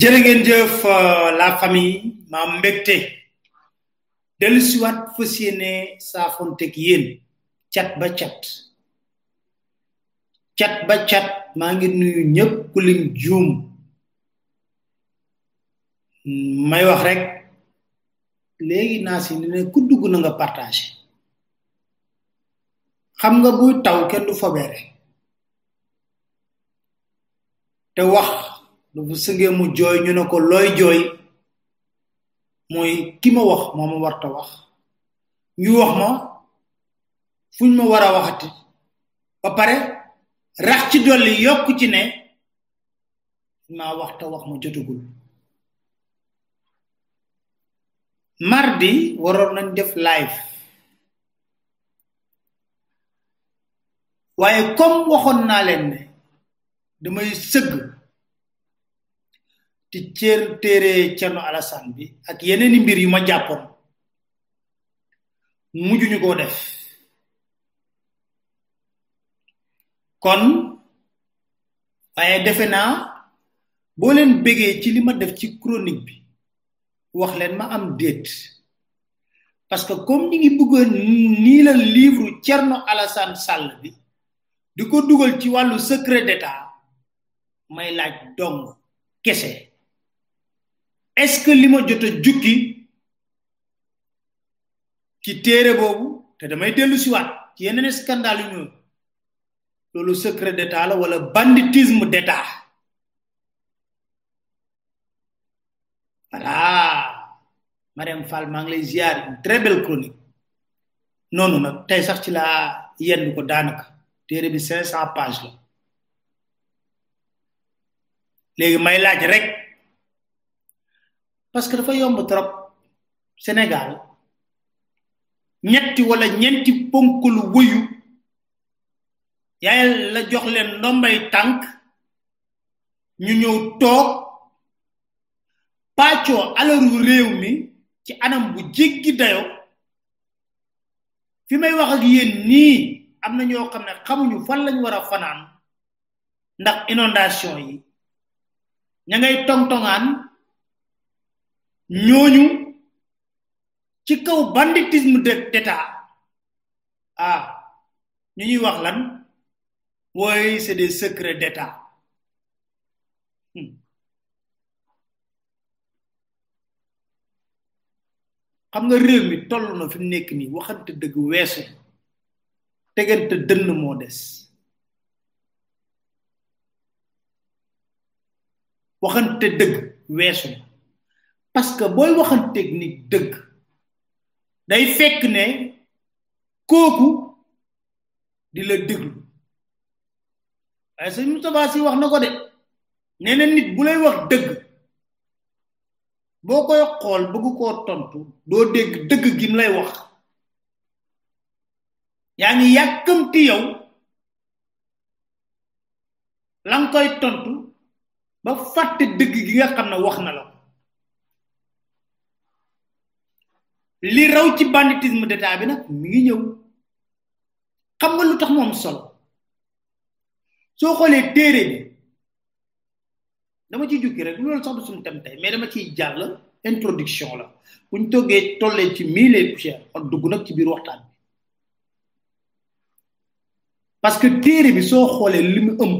jërë ngeen jëf la famille ma mbégte dellu siwaat fas yéene saafonteeg yéen cat ba cat cat ba cat maa ngi nuyu ñëpp ku lim juum may wax rek léegi naa si ne ku dugg na nga partagé xam nga buy taw kenn du fobeere te wax lu bu sëngee mu jooy ñu ne ko looy jooy mooy ki ma wax moo ma warta wax ñu wax ma fuñ ma war a waxati ba pare rax ci dolli yokk ci ne maa wax te wax ma jotagul mardi waroon nañ def live waaye comme waxoon naa leen ne damay sëgg ci cër téere Cerno Alasan bi ak yeneeni mbir yu ma jàppoon mujjuñu koo def kon waaye defe naa boo leen bégee ci li ma def ci chronique bi wax leen ma am déet parce que comme ñi ngi bëggoon nii la livre Thierno Alassane Sall bi di ko dugal ci wàllu secret d'état may laaj dong kese est-ce que li ma jot a jukki ci téere boobu te damay dellu si waat ci yeneen scandale yu ñëw loolu secret d'état la wala banditisme d'état voilà Mariam Fall maa ngi lay ziar une très belle chronique noonu nag tey sax ci laa yenn ko daanaka téere bi cinq cent page la léegi may laaj rek parce que dafa yomb trop Sénégal ñetti wala ñenti ponk lu wuyu yaayal la jox leen ndombay tànk ñu ñëw toog pàccoo alalu réew mi ci anam bu jéggi dayo fi may wax ak yéen nii am na ñoo xam ne xamuñu fan lañ war a fanaan ndax inondation yi ña ngay tongtongaan ñooñu ci kaw banditisme de d'état ah ñu ñuy wax lan wooy c'est des secrets d'état xam nga réew mi toll na fi mu nekk nii waxante dëgg weesu tegante dënn moo des waxante dëgg weesu parce que booy waxanteeg nit dëgg day fekk ne kooku di la déglu waaye sëñ Moustapha si wax na ko de nee na nit bu lay wax dëgg boo koy xool bëgg koo tontu doo dégg dëgg gi mu lay wax yaa ngi yàkkamti yow la nga koy tontu ba fàtte dëgg gi nga xam ne wax na la ko li raw ci banditisme d'état bi nag mi ngi ñëw xam nga lu tax mu am solo soo xoolee téere bi dama ciy jukki rek loolu sax du suñu tem tey mais dama ciy jàll introduction la buñ toggee tollee ci mille et poussière on dugg nag ci biir waxtaan bi parce que téere bi soo xoolee li mu ëmb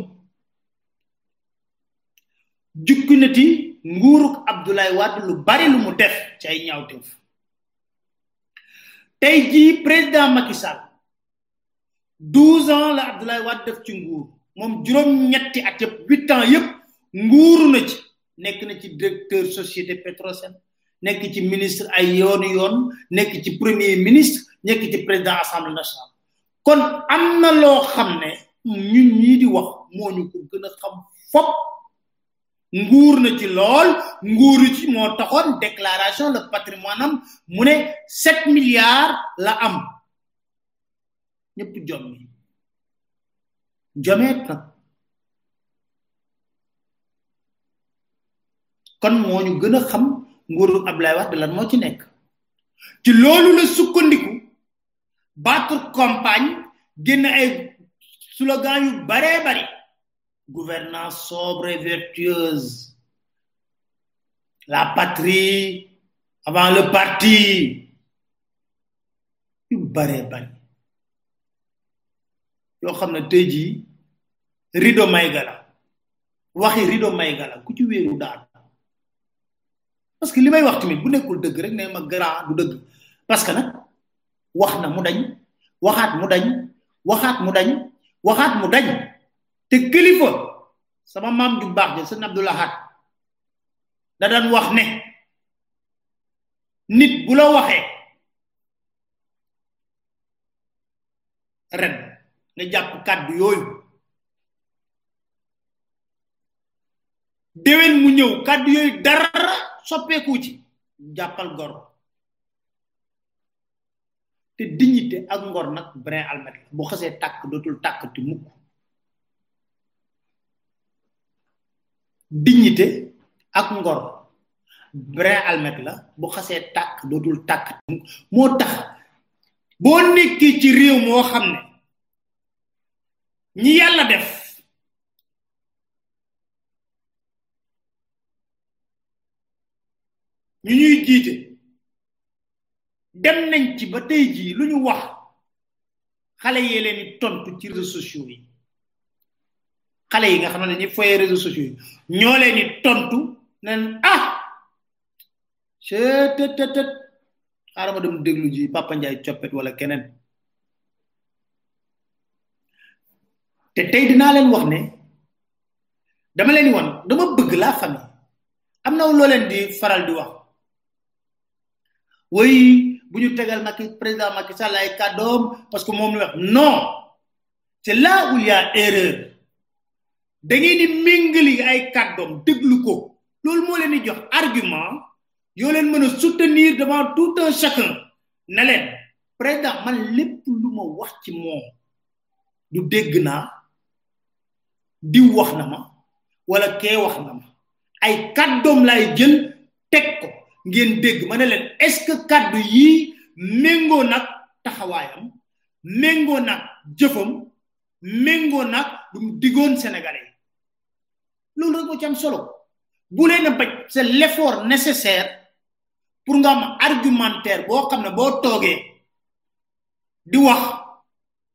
jukki na ti nguuruk Abdoulaye Wade lu bari lu mu def ci ay ñaawteef tey jii président Macky Sall 12 ans la Abdoulaye Wade def ci nguur moom juróom-ñetti at yëpp huit ans yëpp nguuru na ci nekk na ci directeur société Petrosen nekk ci ministre ay yoon yoon nekk ci premier ministre nekk ci président assemblée nationale kon am na loo xam ne ñun ñii di wax moo ñu ko gën a xam fop nguur na ci lool nguuru ci moo taxoon déclaration le patrimoine am mu ne sept milliards la am ñëpp jommi jomeet na kon moo ñu gën a xam nguuru Ablaye Wade lan moo ci nekk ci loolu la sukkandiku battre campagne génn ay slogan yu baree bari gouvernance sobre et vertueuse la patrie avant le parti yu baree bari yoo xam ne tey jii rido mayga la waxi rido mayga la ku ci wéeru daal parce que li may wax tamit bu nekkul dëgg rek ne ma grand du dëgg parce que nag wax na mu dañ waxaat mu dañ waxaat mu dañ waxaat mu dañ te kilifa sama maam ju baax ja sëñ Abdoulahat da daan wax ne nit bu la waxee ren nga jàpp kàddu yooyu déwén mu ñëw kàddu yooyu dara soppeeku ci jàppal gor te dignité ak ngor nag brin almet la bu xasee tàkk dootul tàkk ti mukk dignité ak ngor brin almet la bu xasee tàkk dootul tàkk ti mukk moo tax boo nekkee ci réew moo xam ne ñi yàlla def ñu ñuy jiite dem nañ ci ba tey jii lu ñu wax xale yee leen di tontu ci réseaux sociaux yi xale yi nga xam ne dañuy foyee réseaux sociaux yi ñoo leen di tontu nan ah cëtëtëtët xaaral ma dem déglu ji Papa Ndiaye coppet wala keneen te tey dinaa leen wax ne dama leen di wan dama bëgg la famille am na loo leen di faral di wax oui bu ñu tegal Macky président Macky Sall ay kàddoom parce que moom la wax non c'est là où il y a erreur da ngeen di méngali ay kàddoom déglu ko loolu moo leen di jox argument yoo leen mën a soutenir devant tout un chacun ne leen président man lépp lu ma wax ci moom du dégg naa diw wax na ma wala kee wax na ma ay kàddoom laay jël teg ko ngeen dégg ma ne leen est-ce que kàddu yii méngoo nag taxawaayam méngoo nag jëfam méngoo nag lu mu diggoon sénégalais loolu rek moo ci am solo bu leen a bañ c'est l'effort nécessaire pour nga am argumentaire boo xam ne boo toogee di wax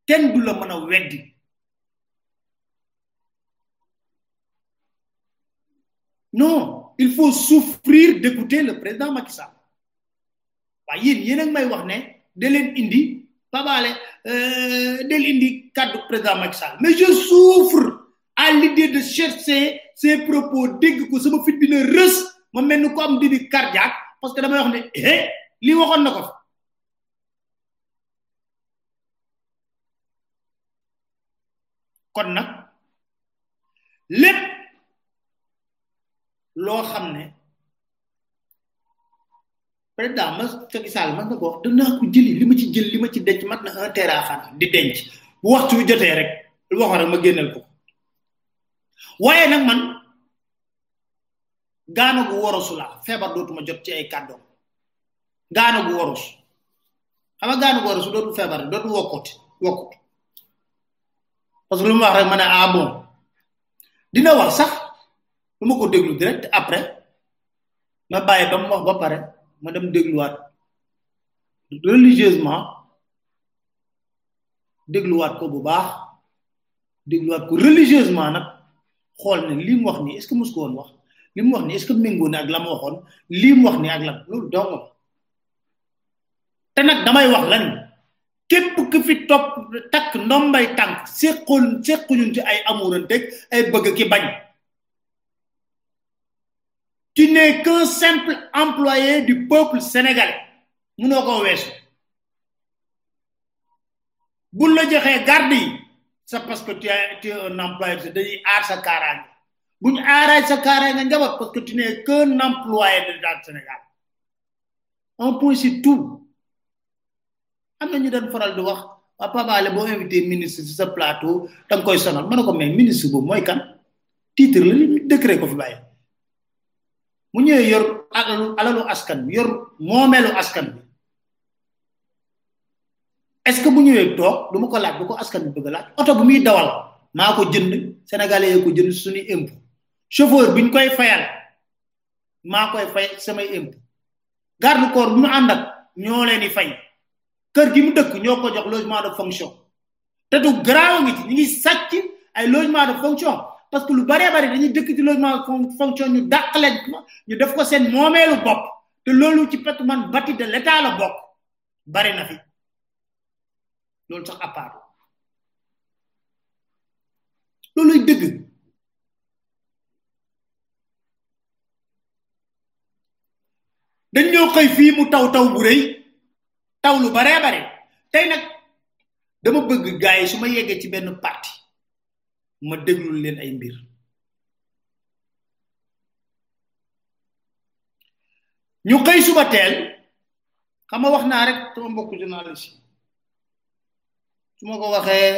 kenn du la mën a weddi non il faut souffrir d'écouter le président Macky Sall waaye yéen yéen a ngi may wax ne da leen indi babaale del indi kàddu président Macky Sall mais je souffre à l'idée de chercher ses propos dégg ko sama fit bi na rës ma mel ni ko am début cardiaque parce que damay wax ne eh li waxoon na ko fa kon nag lépp loo xam ne président ma Macky Sall mas na ko wax danaa ko jëli li ma ci jël li ma ci denc mat na un terafan di denc bu waxtu wi jotee rek lu waxoon rek ma génneel ko waaye nag man gaana gu worosu la feebar dootuma jot ci ay kàddoom gaana gu woros xam nga gaana gu woros dootul feebar dootul wokkoti wokkut parce que lu mu wax rek ma ne ah bon dina wax sax lu ma ko déglu direct après ma bàyyi ba mu wax ba pare ma dem dégluwaat religieusement dégluwaat ko bu baax dégluwaat ko religieusement nag xool ne li mu wax ni est-ce que mos ko woon wax li mu wax ni est-ce que méngoo ne ak la mu waxoon lii mu wax ni ak lan loolu dong la te nag damay wax lan képp ku fi topp takk ndombay tànk séqoon séquñun ci ay amuurante ay bëgg ki bañ tu n'es qu'un simple employé du peuple sénégalais munoo ko weesu bu la joxee garde yi c'est parce que tu es tu es un employé de dañuy aar sa kaaraange bu ñu aaree sa kaaraange njaboot parce que tu n'es qu'un employé de l'État du Sénégal un point c'est tout am na ñu doon faral di wax waa Pape Alé boo invité ministre ci sa plateau da nga koy sonal ma ne ko mais ministre boobu mooy kan titre la li décret ko fi bàyyi mu ñëwee yor alalu alalu askan bi yor moomeelu askan bi est-ce que bu ñëwee toog du ma ko laaj bu ko askan bi bëgg a laaj oto bu muy dawal maa ko jënd sénégalais yi ko jënd suñu impôt chauffeur bi ñu koy fayal maa koy fay samay impôt garde corps bu mu ànd ak ñoo leen di fay kër gi mu dëkk ñoo ko jox logement de fonction te du garaaw ngi ci ñu ngi sàcc ay logement de fonction parce que lu baree bari dañuy dëkk ci logement de fonction ñu dàq leen ko ñu def ko seen moomeelu bopp te loolu ci patrimoine bâti de l'état la bokk bari na fi loolu sax à part looluy dëgg dañ ñoo xëy fii mu taw taw bu rëy taw lu bare bare tey nag dama bëgg gars yi su ma yeggee ci benn parti ma déglul leen ay mbir ñu xëy suba teel xam nga wax naa rek sama mbokk journaliste su ma ko waxee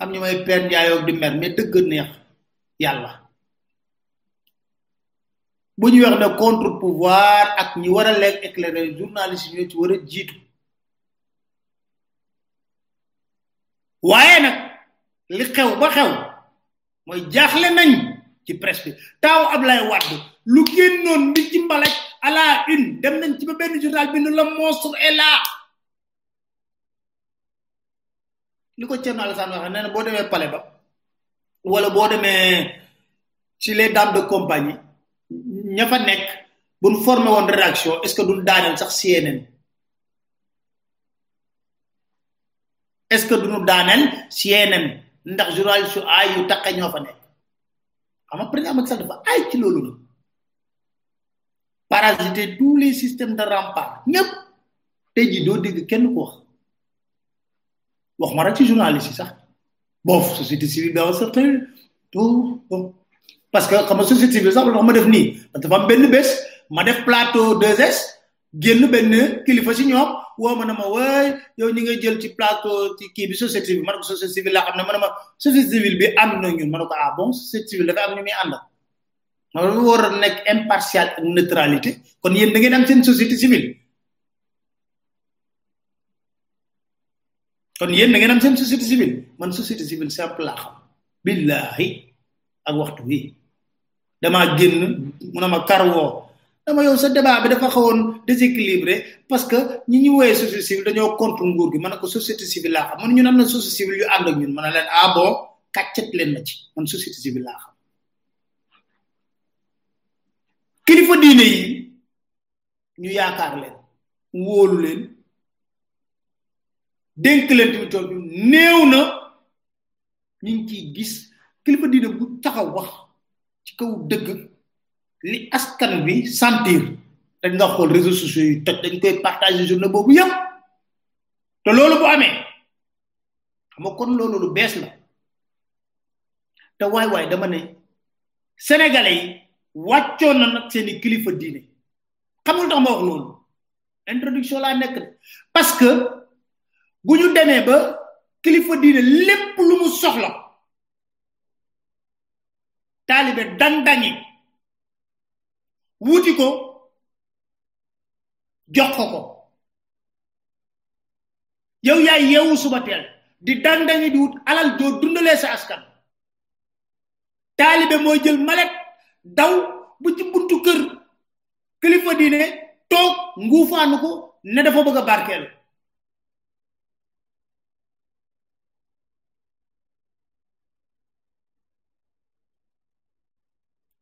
am ñu may peen jaayoo di mer mais dëgg neex yàlla bu ñu wax ne contre pouvoir ak ñi war a lekk éclairé journaliste ñoo ci war a jiitu waaye nag li xew ba xew mooy jaaxle nañ ci presse bi taaw Ablaye Wade lu génnoon di ci mbalaj à la une dem nañ ci ba benn journal bi nu la monstre est là li ko Thierno Alassane waxee nee na boo demee palais ba wala boo demee ci les dames de compagnie ña fa nekk buñ formé woon rédaction est ce que duñ daaneel sax CNN est ce que duñu daaneel CNN ndax journaliste yu aay yu taqe ñoo fa nekk xam nga président Macky Sall dafa aay ci loolu la parasiter tous les systèmes de rempart ñëpp tey ji doo dégg kenn ko wax wax ma rek ci journaliste yi sax bon société civile dans certain tout bon parce que xam nga société civile sax dafa ma def nii parce que dafa am benn bés ma def plateau 2S génn benn kilifa si ñoom woo ma ne ma waay yow ñi ngay jël ci plateau ci kii bi société civile ma ne ko société civile laa xam ne ma ne ma société civile bi ànd na ñun ma ne ko ah bon société civile dafa am ñu muy ànd loolu war a nekk impartial ak neutralité kon yéen da ngeen am seen société civile kon yéen da ngeen am seen société civile man société civile simple laa xam billahi ak waxtu wi damaa génn mu ne ma karwoo dama yow sa débat bi dafa xawoon déséquilibré parce que ñi ñu woyee société civile dañoo contre nguur gi ma ne ko société civile laa xam man ñun am na société civile yu ànd ak ñun ma ne leen ah bon kàccet leen na ci man société civile laa xam kilifa diine yi ñu yaakaar leen wóolu leen dénk leen tamit tool bi néew na ñu ngi ciy gis kilifa diine bu taxaw wax ci kaw dëgg li askan bi sentir dañ nga xool réseaux sociaux yi toj dañ koy partager journée boobu yépp te loolu bu amee xam nga kon loolu lu bees la te waay waay dama ne sénégalais yi wàccoon na nag seeni kilifa diine xamul tax ma wax loolu introduction laa nekk de parce que bu ñu demee ba kilifa diine lépp lu mu soxla taalibe dandangi wuti ko jox ko ko yow yaay yeewu suba teel di dandangi di wut alal joo dundalee sa askan taalibe mooy jël malet daw bu ci buntu kër kilifa diine toog nguufaanu ko ne dafa bëgg a barkeel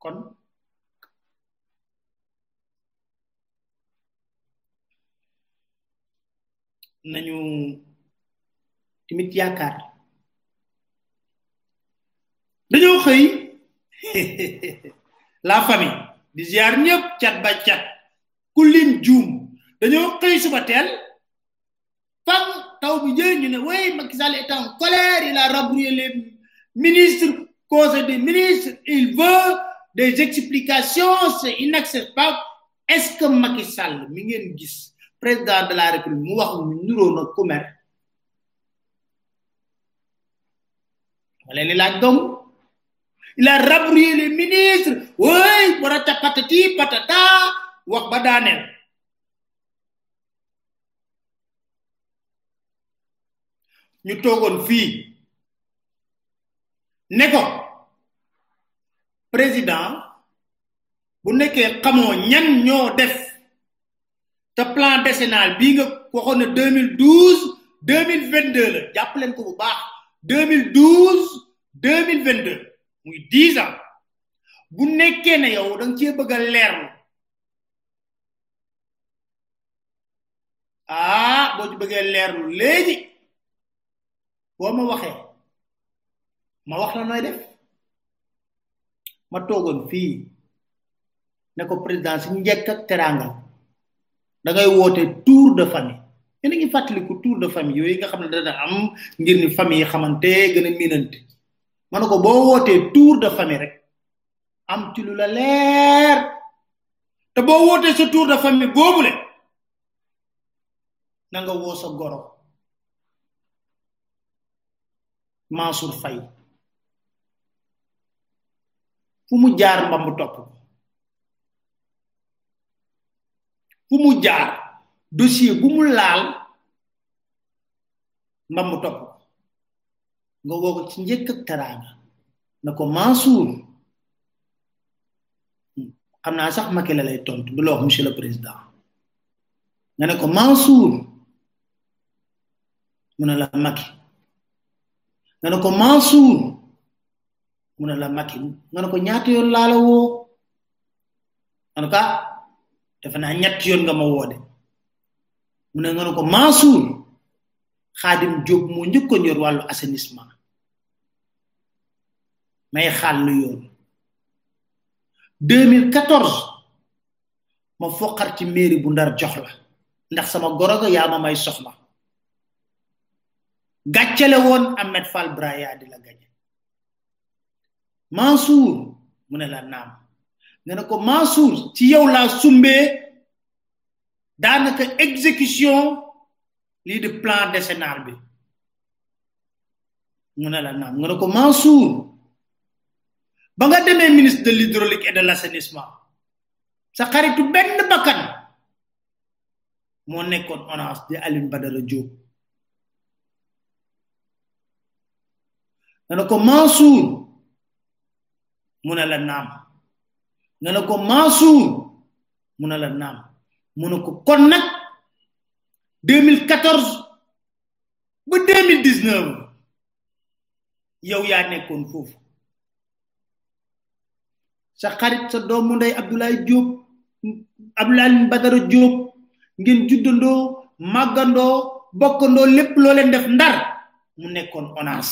kon nañu tamit yaakaar dañoo xëy la famille di ziar ñëpp cat ba cat ku lim juum dañoo xëy suba teel fang taw bi jëy ñu ne way Macky Sall est en colère il a rabrouillé les ministres conseil des ministres il veut des explications c'est inacceptable est-ce que Macky Sall mi ngeen gis président de la République mu wax ñu niroo na ku mer wala li laaj dong il a rabrouillé les ministres way war a ca patati patata wax ba daaneel ñu toogoon fii ne ko président bu nekkee xamoo ñan ñoo def te plan décennal bii nga waxoon na 2012 2022 la jàpp leen ko bu baax 2012 2022 muy 10 ans bu nekkee ne yow da nga cee bëgg a leerlu ah boo ci bëggee leerlu léegi boo ma waxee ma wax la nooy def ma toogoon fii ne ko président si njëkk ak teranga da ngay woote tour de famille yéen a ngi fàttaliku tour de famille yooyu nga xam ne dana am ngir ni famille yi xamante gën a miinante ma ne ko boo wootee tour de famille rek am ci lu la leer te boo wootee sa tour de famille boobule na nga woo sa goro Mansour Faye fu mu jaar mbamb topp ko fu mu jaar dossier bu mu laal mbamb topp ko nga woo ko ci njëkk ak teraanga na ko Mansour xam naa sax Macky la lay tontu du la wax monsieur le président nga ne ko Mansour mu ne la Macky nga ne ko Mansour mu ne la Macky nga ne ko ñaata yoon laa la woo en tout cas defe naa ñett yoon nga ma woo de mu ne nga ne ko Mansour xaadim jóob moo njëkkoon yor wàllu assainissement may xaal lu yoon 2014 ma foqar ci mairie bu ndar jox la ndax sama goroga yaa ma may soxla gàccale woon Ahmed Fall Braya di la gañe Mansour mu ne la naam nga ne ko Mansour ci yow laa sumbee daanaka exécution lii di plan décennal bi mu ne la naam nga ne ko Mansour ba nga demee ministre de l'hydraulique et de l'assainissement sa xaritu benn bakkan moo nekkoon orange di Aline Badara Diop nga ne ko Mansour mu ne la naam nga ne ko Mansour mu ne la naam mu ne ko kon nag 2014 ba 2019 yow yaa nekkoon foofu sa xarit sa doomu ndey Abdoulaye Diop Abdoulaye Badara Diop ngeen juddandoo màggandoo bokkandoo lépp loo leen def ndar mu nekkoon ONAS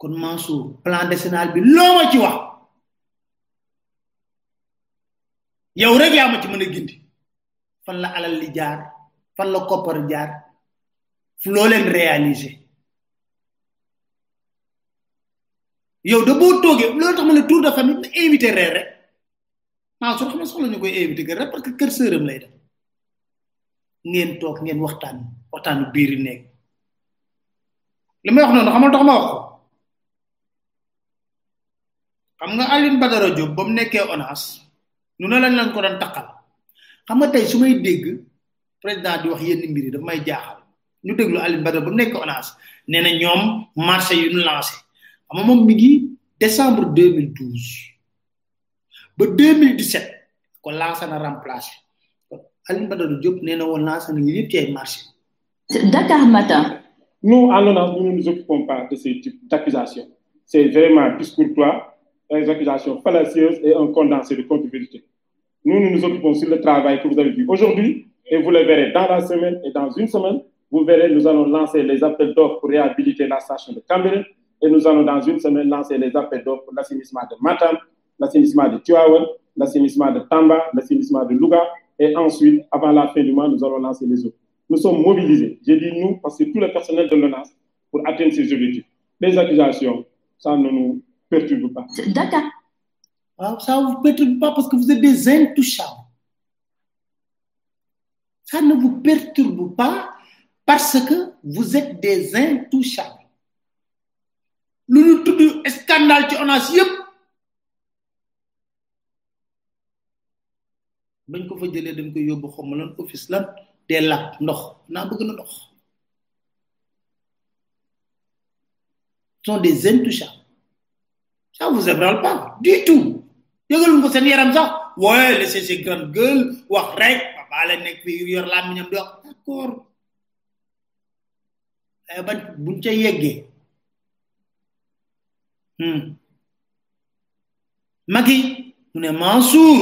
kon Mansour plan décennal bi loo ma ci wax yow rek yaa ma ci mën a gindi fan la alal li jaar fan la koppar jaar fu loo leen réaliser yow da boo toogee loolu tax ma ne tour de famille na invité reer rek maa su xam ne soxla ñu koy invité kër rek parce que kër sëram lay def ngeen toog ngeen waxtaan waxtaanu biir yi nekk li may wax noonu xamal tax ma wax ko xam nga Alioune Badara Diop ba mu nekkee ONAS nu ne lañ lañ ko doon taqal xam nga tey su may dégg président di wax yenn mbir yi daf may jaaxal ñu déglu Alioune Badara ba mu nekkee ONAS nee na ñoom marché yu ñu lancé xam nga moom mi ngi décembre 2012 ba 2017 ko lancé na remplacé Alioune Badara Diop nee na woon lancé na yëpp ci ay marché Dakar Matin. Nous, à l'ONAS, nous de ce type C'est vraiment discourtois Les accusations fallacieuses et un condensé de contre Nous, nous nous occupons sur le travail que vous avez vu aujourd'hui et vous le verrez dans la semaine et dans une semaine. Vous verrez, nous allons lancer les appels d'offres pour réhabiliter la station de Cameroun et nous allons dans une semaine lancer les appels d'offres pour l'assainissement de Matam, l'assainissement de Tuawen, l'assainissement de Tamba, l'assainissement de Louga et ensuite, avant la fin du mois, nous allons lancer les autres. Nous sommes mobilisés. J'ai dit nous parce que tout le personnel de l'ONAS pour atteindre ces objectifs. Les accusations, ça ne nous perturbe pas. D'accord. Ah, ça ne vous perturbe pas parce que vous êtes des intouchables. Ça ne vous perturbe pas parce que vous êtes des intouchables. Nous ñu tudd scandale ci a yépp bañ ko fa jëlee dañ koy yóbbu xaw ma lan office lan dee làpp ndox naa bëgg na ndox sont des intouchables ça vous ébranle pas du tout yëgaluñ ko seen yaram sax ouais laissez ces grandes gueules wax rek papa la nekk fi yor laa miñam di wax d'accord ay ban buñ ca yeggee hmm magi mu ne mansour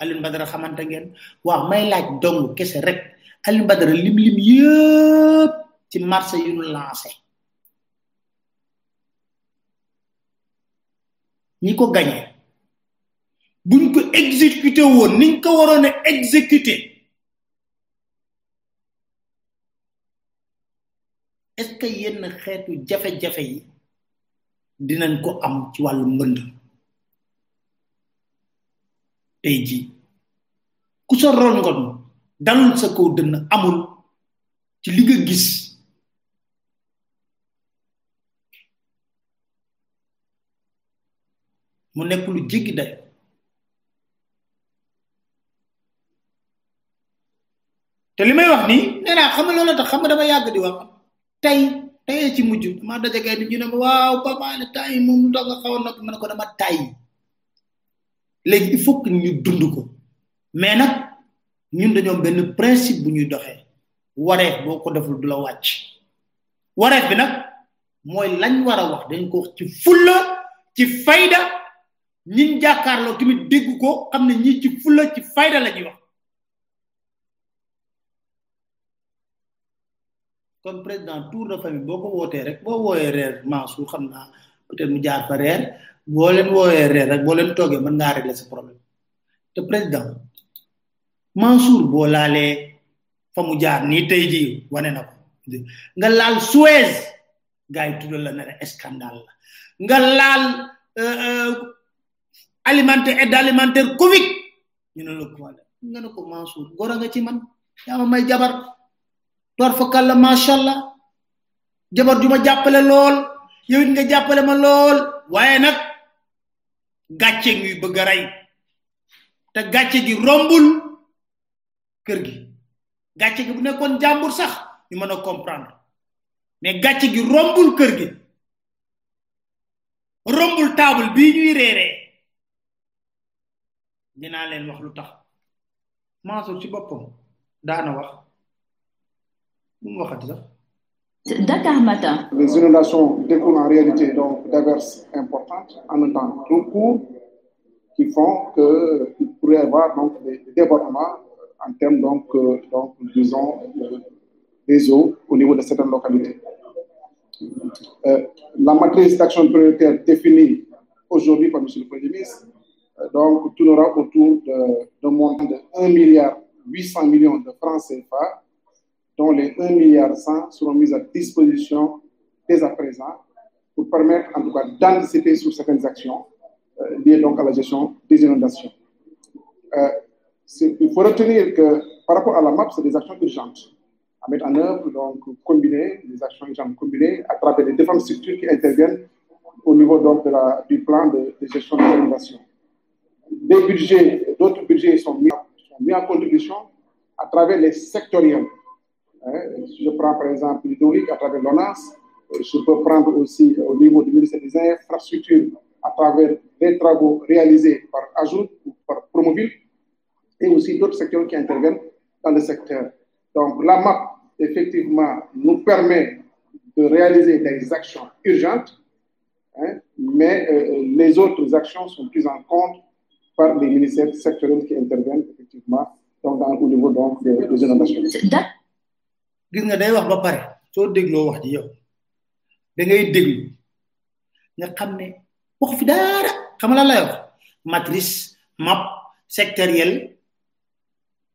alin badara xamante ngeen waaw may laaj dong kese rek alin badara lim lim yëpp ci marché yu ñu lancé ñi ko gagné buñ ko exécuté woon niñ ko waroon a exécuté est ce que yenn xeetu jafe-jafe yi dinañ ko am ci wàllu mbënd tey ji ku sa rongon dalul sa kaw dënn amul ci li nga gis mu nekk lu jéggi day te li may wax nii nee naa xam nga loolu tax xam nga dama yàgg di wax tey tey ci mujj ma daje kay nit ñu ne ma waaw papa ne tay moom lu tax nga xaw nag ma ne ko dama tay léegi il faut que ñu dund ko mais nag ñun dañoo am benn principe bu ñuy doxee wareef boo ko deful du la wàcc wareef bi nag mooy lañ war a wax dañ ko wax ci fulla ci fayda ñin jàkkaarloo tamit dégg ko xam ne ñii ci fulla ci fayda la ñuy wax comme président tour de famille boo ko wootee rek boo wooyee reer Mansour xam naa peut-être mu jaar fa reer boo leen wooyee reer rek boo leen toogee mën ngaa régler sa problème te président Mansour boo laalee fa mu jaar nii tey jii wane na ko nga laal Suez gars yi tuddal la ne la scandale la nga laal alimentaire aide alimentaire Covid ñu ne la kuwale nga ne ko Mansour goro nga ci man yaa ma may jabar door fa kàlla macha allah jabar ju ma jàppale lool yow it nga jàppale ma lool waaye nag gàcce ñuy bëgg a rey te gàcce gi rombul kër gi gàcce gi bu nekkoon jàmbur sax ñu mën a comprendre mais gàcce gi rombul kër gi rombul table bii ñuy reeree dinaa leen wax lu tax Mansour ci boppam daana wax bu mu waxati sax Dakar Matin. Les inondations découlent en réalité donc d'averses importantes en un temps trop court qui font que qu'il pourrait y avoir donc des débordements en termes donc euh, donc disons de, des eaux au niveau de certaines localités. Euh, la matrice d'action prioritaire définie aujourd'hui par M. le Premier ministre donc tout tournera autour de, montant de 1,8 milliard millions de francs CFA, dont les 1,1 milliard seront mis à disposition dès à présent pour permettre en tout cas d'anticiper sur certaines actions euh, liées donc à la gestion des inondations. Euh, il faut retenir que par rapport à la MAP, c'est des actions urgentes à mettre en œuvre, donc combinées, des actions urgentes combinées à travers les différentes structures qui interviennent au niveau donc, de la, du plan de gestion des inondations les budgets, d'autres budgets sont mis, mis, en contribution à travers les sectoriels. Hein, je prends par exemple l'hydraulique à travers l'ONAS, euh, je peux prendre aussi au niveau du ministère des infrastructures à travers les travaux réalisés par Ajout ou par Promoville et aussi d'autres secteurs qui interviennent dans le secteur. Donc la MAP, effectivement, nous permet de réaliser des actions urgentes, Hein? Mais euh, les autres actions sont prises en compte par les ministères sectoriels qui interviennent effectivement donc dans, au niveau donc des, des inondations. da gis nga day wax ba pare soo dégloo wax ji yow da ngay déglu nga xam ne wax fi dara xam nga lan lay wax matrice map sectoriel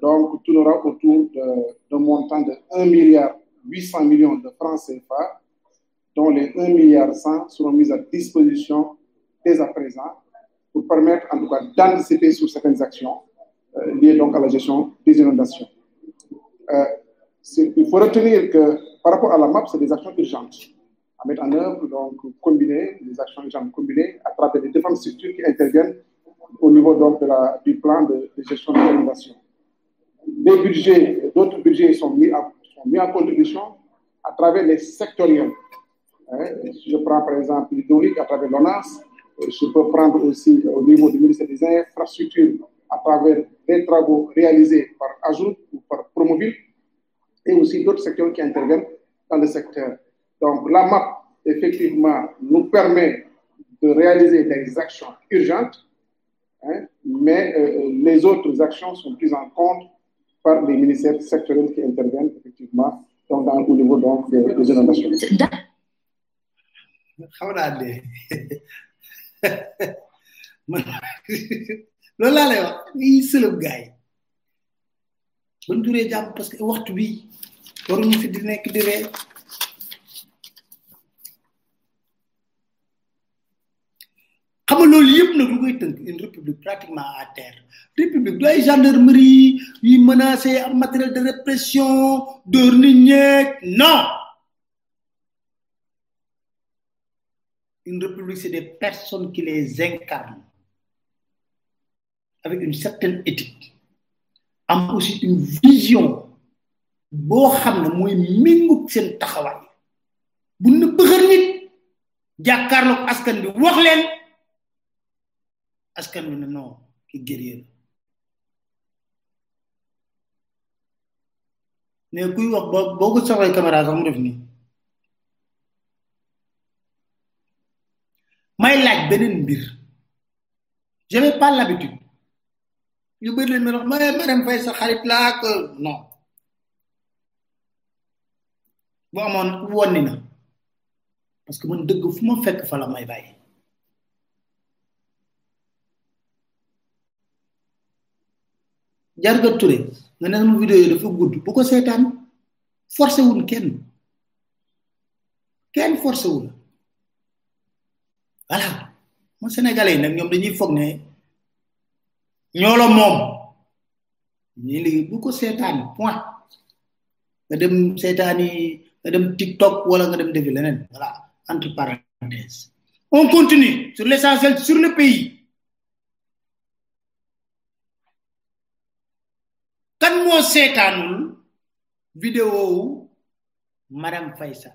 donc tournera autour d'un montant de 1 milliard 800 millions de francs CFA, dont les 1 milliard seront mis à disposition dès à présent pour permettre en tout cas d'anticiper sur certaines actions liées donc à la gestion des inondations il faut retenir que par rapport à la MAP, c'est des actions urgentes à mettre en œuvre, donc combinées, des actions urgentes combinées à travers les différentes structures qui interviennent au niveau donc, du plan de, gestion de l'innovation. Des budgets, d'autres budgets sont mis, mis en contribution à travers les sectoriels. Hein. je prends par exemple l'hydraulique à travers l'ONAS, je peux prendre aussi au niveau du ministère des Infrastructures à travers les travaux réalisés par Ajout ou par Promoville et aussi d'autres secteurs qui interviennent dans le secteur. Donc la MAP, effectivement, nous permet de réaliser des actions urgentes, hein, mais euh, les autres actions sont prises en compte par les ministères sectoriels qui interviennent effectivement donc, dans, au niveau donc, des, des inondations. ban durée jàpp parce que waxtu bi waruñu fi di nekk di ree xam nga loolu yëpp nag lu koy tënk une république pratiquement à terre république du ay gendarmerie yi menacé am matériel de répression dóor nit ñeeg non une république c'est des personnes qui les incarnent avec une certaine éthique am aussi une vision boo xam ne mooy méngug seen taxawaay bu na bëxër nit jàkkaarloog askan bi wax leen askan bi ne non ki guerrier ne kuy wax boo boo ko soxlay caméra sax mu def nii may laaj beneen mbir j'avais pas l'habitude ñu bëri leen ma wax ma Marème Faye sa xarit laa ak non bu amoon wonni na parce que man dëgg fu ma fekk fa la may bàyyi jarga Touré nga ne sama vidéo yi dafa gudd bu ko seetaan forcé wul kenn kenn forcé wul voilà mo sénégalais nak ñom dañuy fogg né ñoo la moom ñi li bu ko sétane point nga dem sétane nga dem tiktok wala nga dem defi lenen voilà entre parenthèses on continue sur l'essentiel sur le pays kan mo sétanul vidéo madame faisal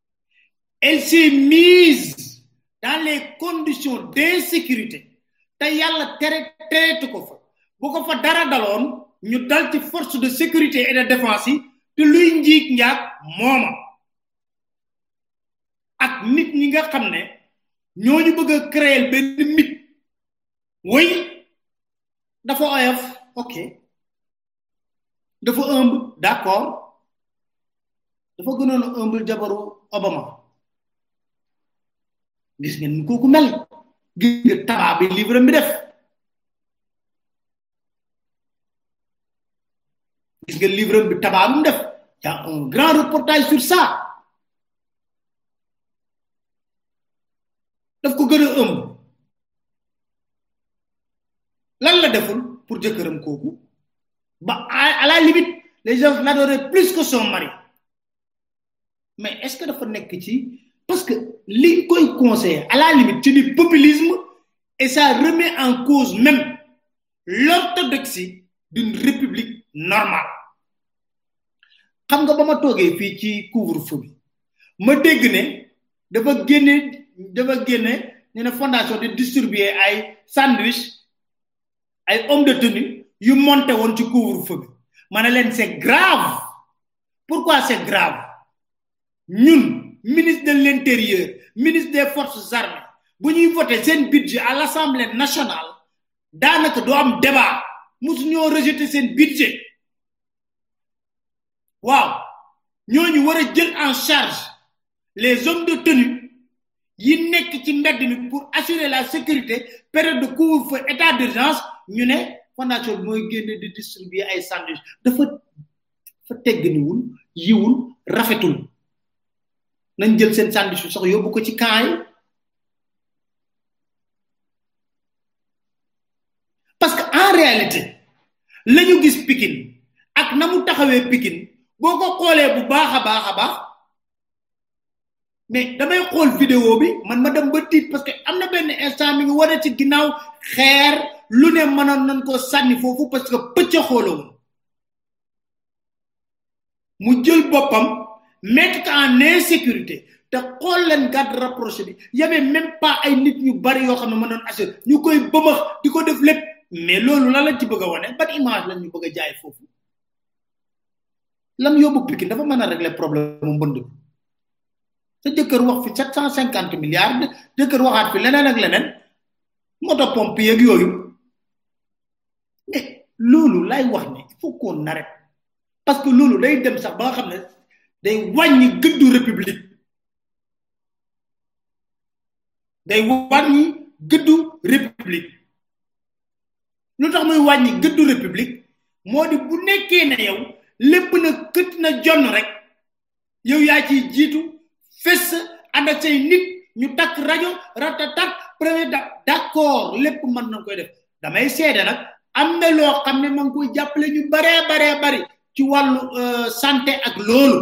elle s'est mise dans les conditions d'insécurité te yàlla tere teretu ko fa bu ko fa dara daloon ñu dal ci force de sécurité et de défense yi te luy njiig njaag mooma ak nit ñi nga xam ne ñooñu bëgg a créer benn mit way dafa oyof ok dafa ëmb d'accord dafa gënoon a ëmbal jabaru Obama gis ngeen ni kooku mel gis nga tabaa bi livre bi def gis nga livre bi tabaa bi mu def y a un grand reportage sur ça daf ko gën a ëmb lan la deful pour jëkkëram kooku ba à la limite les gens l'adoraient plus que son mari mais est-ce que dafa nekk ci parce que liñ koy conseiller à la limite ci du populisme et ça remet en cause même l'orthodoxie d'une république normale xam nga ba ma toogee fii ci couvre-feu bi ma dégg ne dafa génne dafa génne ñu ne fondation di distribuer ay sandwich ay homme de tenue yu monté woon ci couvre-feu bi ma ne leen c'est grave pourquoi c'est grave ñun ministre de l'intérieur ministre des forces armées bu ñuy voté seen budget à l'assemblée nationale daanaka du am débat musu ñoo rejeter seen budget waaw ñooñu war a jël en charge les hommes de tenue yi nekk ci mbedd mi pour assurer la sécurité période de couvre-feu état d'urgence ñu ne fondation bi mooy génne di distribuer ay sandwich dafa dafa tegganiwul yiwul rafetul nañ jël seen sandwich bi sax yóbbu ko ci camp yi parce que en réalité la ñu gis pikin ak na mu taxawee pikin boo ko xoolee bu baax a baax a baax mais damay xool vidéo bi man ma dem ba tiit parce que am na benn instant mi ngi wane ci ginnaaw xeer lu ne mënoon nañ ko sànni foofu parce que pëcc xooloo mu jël boppam mettre en insécurité te xool leen garde rapproché bi y avait même pas ay nit ñu bari yoo xam ne mën doon assurer ñu koy bëmax di ko def lépp mais loolu lan lañ ci bëgg a wane ban image lañ ñu bëgg a jaay foofu lam yóbbu Pikine dafa mën a régler problème mu mbënd bi sa jëkkër wax fi sept cent cinquante milliards jëkkër waxaat fi leneen ak leneen moto pompe yeeg yooyu mais loolu lay wax ne il faut qu'on arrête parce que loolu day dem sax ba nga xam ne day wàññi gëddu république day wàññi gëddu république lu tax muy wàññi gëddu république moo di bu nekkee ne yow lépp na kët na jonn rek yow yaa ciy jiitu fes ànd ak say nit ñu takk rajo ratatat premier da d'accord lépp mën nañ koy def damay seede nag am na loo xam ne ma ngi koy jàppale ñu baree baree bari ci wàllu santé ak loolu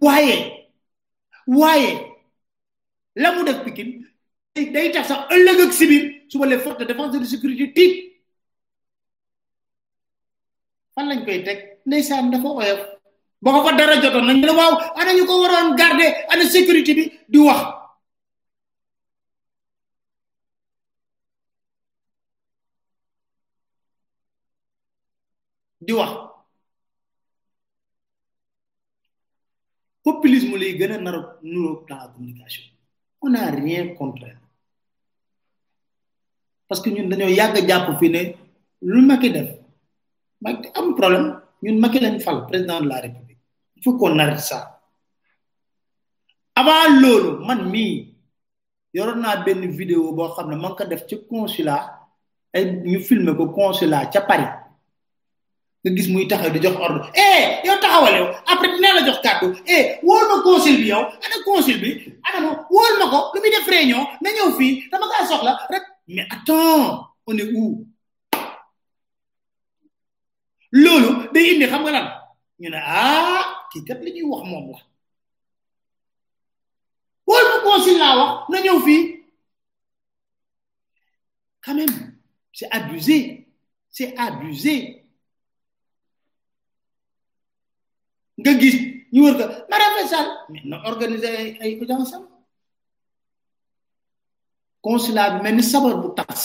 waaye waaye la mu def pikin day tax sax ëllëg ak sibir suba les forces de défense et de sécurité tiit fan lañ koy teg ndeysaan dafa oyof ba ko fa dara jotoon nañ ne waaw ana ñu ko waroon garder ana sécurité bi di wax di wax populisme lay gën a nar a nuroo dans la communication on n'a rien contre parce que ñun dañoo yàgg a jàpp fii ne lu Macky def Macky am problème ñun Macky lañ fal président de la république il faut qu'on arrête ça avant loolu man mii yoroon naa benn vidéo boo xam ne man ko def ca consulat ay ñu filmer ko consulat ca Paris nga gis muy taxaw di jox ordre eh yow taxawal yow après dina la jox kàddu eh wóol ma consul bi yow ana consul bi ana ma wóol ma ko lu muy def réunion na ñëw fii dama kaa soxla rek mais attends on est où loolu day indi xam nga lan ñu ne ah kii kat li ñuy wax moom la wol ma consul laa wax na ñëw fii quand même c'est abusé c'est abusé nga gis ñu wër ko Marième Faye Sall mais na organiser ay ay audience am consulat bi mel ni sabar bu tas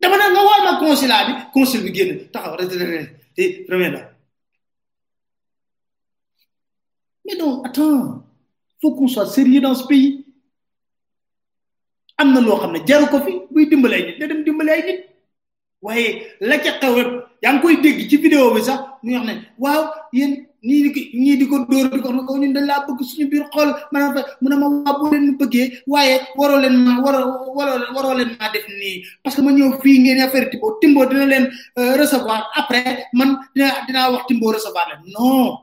dama na nga woo ma consulat bi consul bi génn taxaw rek te premier la mais donc attends faut qu'on soit sérieux dans ce pays am na loo xam ne jaru ko fi buy dimbale ay nit da dem dimbale ay nit waaye la ca xew rek yaa ngi koy dégg ci vidéo bi sax ñu wax ne waaw yéen nii di ñii di ko dóor di ko wax na ko ñun dañ laa bëgg suñu biir xol maanaam fa mu ne ma waa boo leen ma bëggee waaye waroo leen ma waroo waroo waroo leen maa def nii parce que ma ñëw fii ngeen affaire Timbo Timbo dina leen recevoir après man dina dinaa wax Timbo recevoir leen non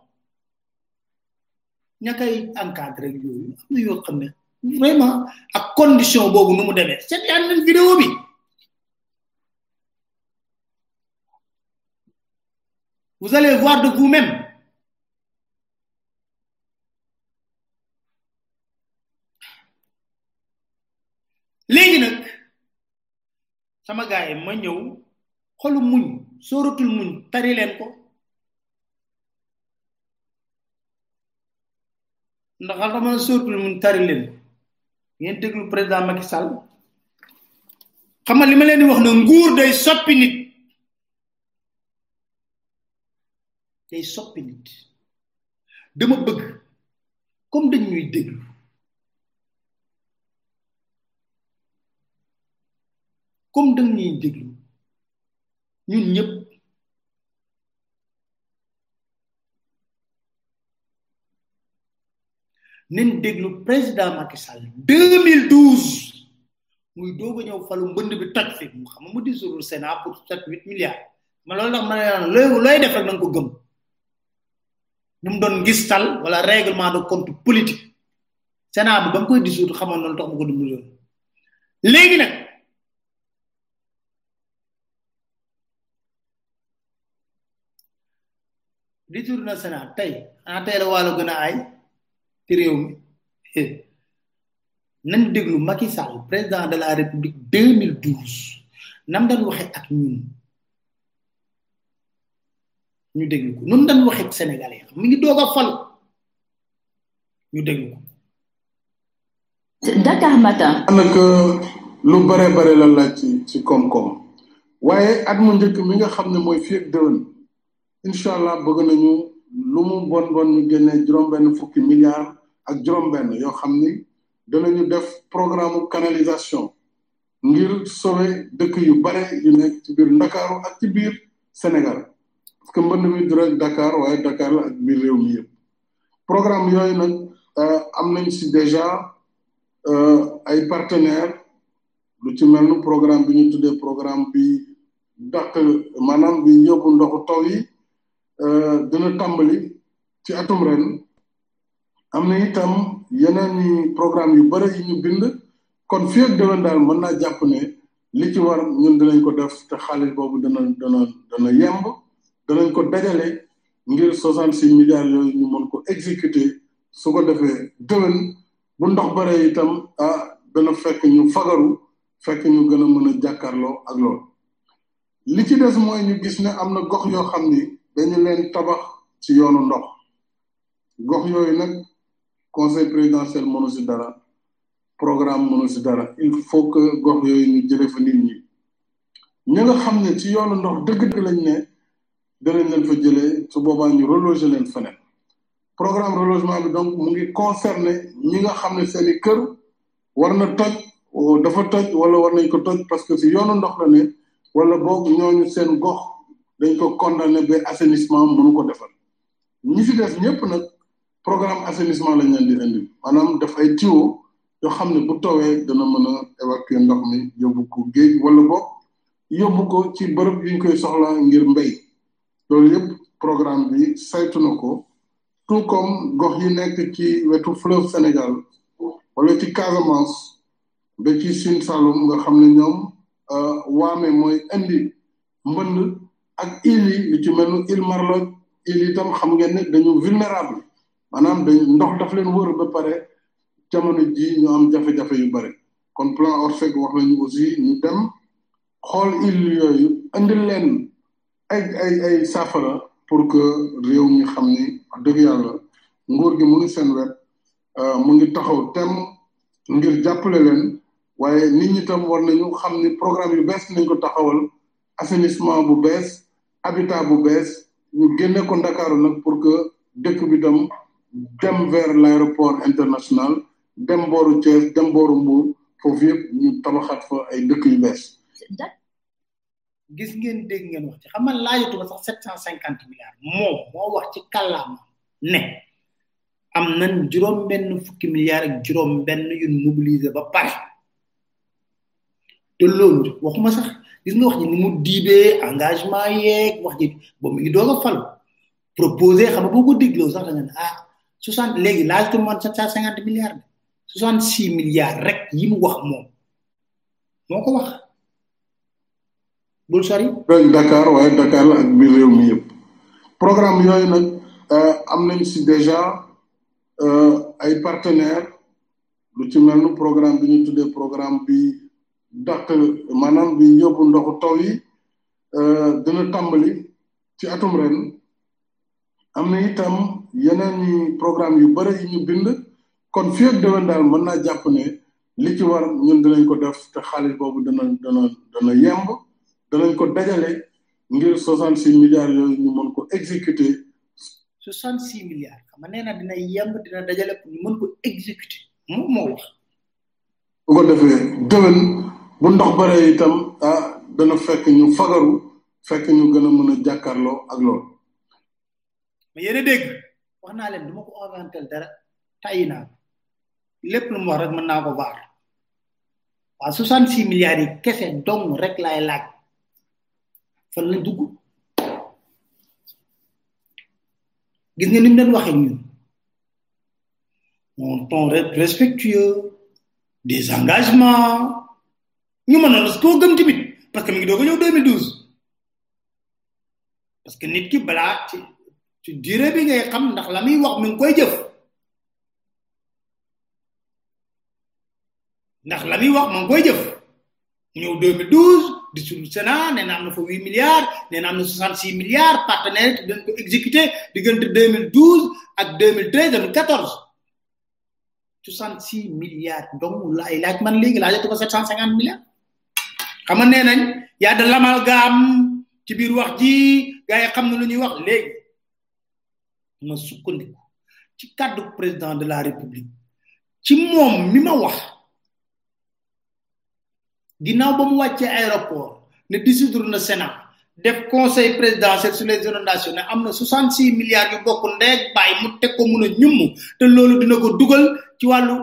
ña koy encadré yooyu am na yoo xam ne vraiment ak condition boobu nu mu demee seet yaa leen vidéo bi vous allez voir de vous-même léegi nag sama gars yi ma ñëw xolu muñ sóoratul muñ tari leen ko ndax xam nga man sóoratul muñ tari leen ngeen déglu président Macky Sall xam nga li ma leen di wax na nguur day soppi nit day soppi nit dama bëgg comme dañ ñuy déglu comme dañ ñuy déglu ñun ñëpp nañ déglu président Macky Sall 2012 muy doog a ñëw falu mbënd bi toj fi mu xam mu di suru Sénat pour 7 8 milliards ma loolu tax ma ne laan looy looy def rek na nga ko gëm ñu mu doon gis tal wala règlement de compte politique Sénat bi ba mu koy dissoudre xamoon noonu tax mu ko dimbali yoon léegi nag retour national tey xanaa tey la wàllu gën a aay ci réew mi nañ déglu Macky Sall président de la république 2012 nam dañ waxe ak ñun ñu déglu ko nun dañ waxe ak sénégalais mi ngi doog a fal ñu déglu ko Dakar Matin. daanaka lu bare bare la laaj ci ci koom-koom waaye at mu njëkk mi nga xam ne mooy fii ak déwén incha allah bëgg nañu lu mu bon bon ñu génnee juróom-benn fukki milliards ak juróom-benn yoo xam ni danañu def programme canalisation ngir sauver dëkk yu bare yu nekk ci biir Ndakaaru ak ci biir Sénégal parce que mbënd mi du rek Dakar waaye Dakar la ak biir réew mi yëpp. programme yooyu nag euh, am nañ si déjà euh, ay partenaires lu ci mel ni programme bi ñu tuddee programme bi dàq maanaam bi yóbbu ndoxu taw yi euh, dina tàmbali ci atum ren am na itam yeneen i programme yu bëri yi ñu bind kon fii ak déwén daal mën naa jàpp ne li ci war ñun danañ ko def te xaalis boobu dana dana dana yemb danañ ko dajale ngir soixante six milliards yooyu ñu mën ko exécuter su ko defee déwén bu ndox bare itam ah dana fekk ñu fagaru fekk ñu gën a mën a jàkkaarloo ak loolu li ci des mooy ñu gis ne am na gox yoo xam ni dañu leen tabax ci yoonu ndox gox yooyu nag conseil présidentiel mënu si dara programme mënu si dara il faut que gox yooyu ñu jële fa nit ñi ñi nga xam ne ci yoonu ndox dëgg-dëgg lañ ne danañ leen fa jëlee su boobaa ñu reloger leen feneen programme relogement bi donc mu ngi concerné ñi nga xam ne seen i kër war na toj dafa toj wala war nañ ko toj parce que si yoonu ndox la ne wala boog ñooñu seen gox dañ ko condamné ba assainissement mënu ko defal ñi si des ñëpp nag programme assainissement lañ leen di indi maanaam daf ay tuyau yoo xam ne bu tawee dana mën a évacuer ndox mi yóbbu ko géej wala boog yóbbu ko ci bërëb yi ñu koy soxla ngir mbéy loolu yëpp programme bi saytu na ko tout comme gox yi nekk ci wetu fleuve Sénégal wala ci Casamance ba ci Sine Saloum nga xam ne ñoom euh, waame mooy indi mbënn ak île yi lu ci mel ni île Marlotte île yi itam xam ngeen ne dañu vulnérable maanaam dañ ndox daf leen wër ba pare jamono ji ñu am jafe-jafe yu bare kon plan Orsec wax nañu aussi ñu dem xool île yooyu indi leen ay ay ay saafara pour que réew mi xam ni wax dëgg yàlla nguur gi mu ngi seen wet euh, mu ngi taxaw tem ngir jàppale leen waaye nit ñi tam war nañu xam ni programme yu bees nañ ko taxawal assainissement bu bees habitat bu bees ñu génne ko Ndakaaru nag pour que dëkk bi tam dem vers l'aéroport international dem booru Thiès dem booru Mbour foofu yëpp ñu tabaxaat fa ay dëkk yu bees gis ngeen dégg ngeen wax ci xam man laajatuma sax sept cent cinquante milliards moom moo wax ci kàllaama ne am nañ juróom benn fukki milliards ak juróom benn yu mobiliser ba pare te loolu waxuma sax gis nga wax ji ni mu diibee engagement yeeg wax ji ba mu ngi doog a falu proposé xam nga boo ko dégloo sax da nga ne ah soixante léegi laaj ko man sept cent cinquante milliards soixante six milliards rek yi mu wax moom moo ko wax bul sori doy Dakar waaye Dakar la ak biir réew mi yëpp programme yooyu nag euh, am nañ si déjà euh, ay partenaires lu ci mel ni programme bi ñu tuddee programme bi dàq maanaam bi yóbbu ndoxu taw yi euh, dina tàmbali ci atum ren am na itam yeneen i programme yu bëri yi ñu bind kon fii ak déwén daal mën naa jàpp ne li ci war ñun dinañ ko def te xaalis boobu dana dana dana yemb danañ ko dajale ngir 66 milliards yooyu ñu mën ko exécuter. 66 milliards xam nga nee na dina yemb dina dajale pour ñu mën ko exécuter moom moo wax. bu ko defee déwén bu ndox bare itam ah dana fekk ñu fagaru fekk ñu gën a mën a jàkkaarloo ak lool mais yéen a dégg wax naa leen du ma ko orientel dara tàyyi naa lépp lu mu wax rek mën naa ko baar waa 66 milliards yi kese dong rek laay laaj fan la dugg gis nga ni mu leen waxee ñun un ton respectueux des engagements ñu mën a koo gëm tamit parce que mi ngi doog a ñëw 2012 parce que nit ki balaa ci ci durée bi ngay xam ndax la muy wax mi ngi koy jëf ndax la muy wax ma ngi koy jëf ñëw 2012 di suñu Sénat nee na am na fa 8 milliards nee na am na 66 milliards partenaires te dañ ko exécuté diggante 2012 ak 2013 2014 66 milliards donc laay laaj man léegi laajatu ko 750 milliards xam nga nee nañ yaa de l'amalgame ci biir wax ji gars yi xam na lu ñuy wax léegi ma sukkandiku ci kàddu président de la république ci moom mi ma wax ginnaaw ba mu wàccee aéroport ne dissoudre na Sénat def conseil présidentiel sur les inondations ne am na 66 milliards yu bokk ndeeg bàyyi mu teg ko mun a ñumm te loolu dina ko dugal ci wàllu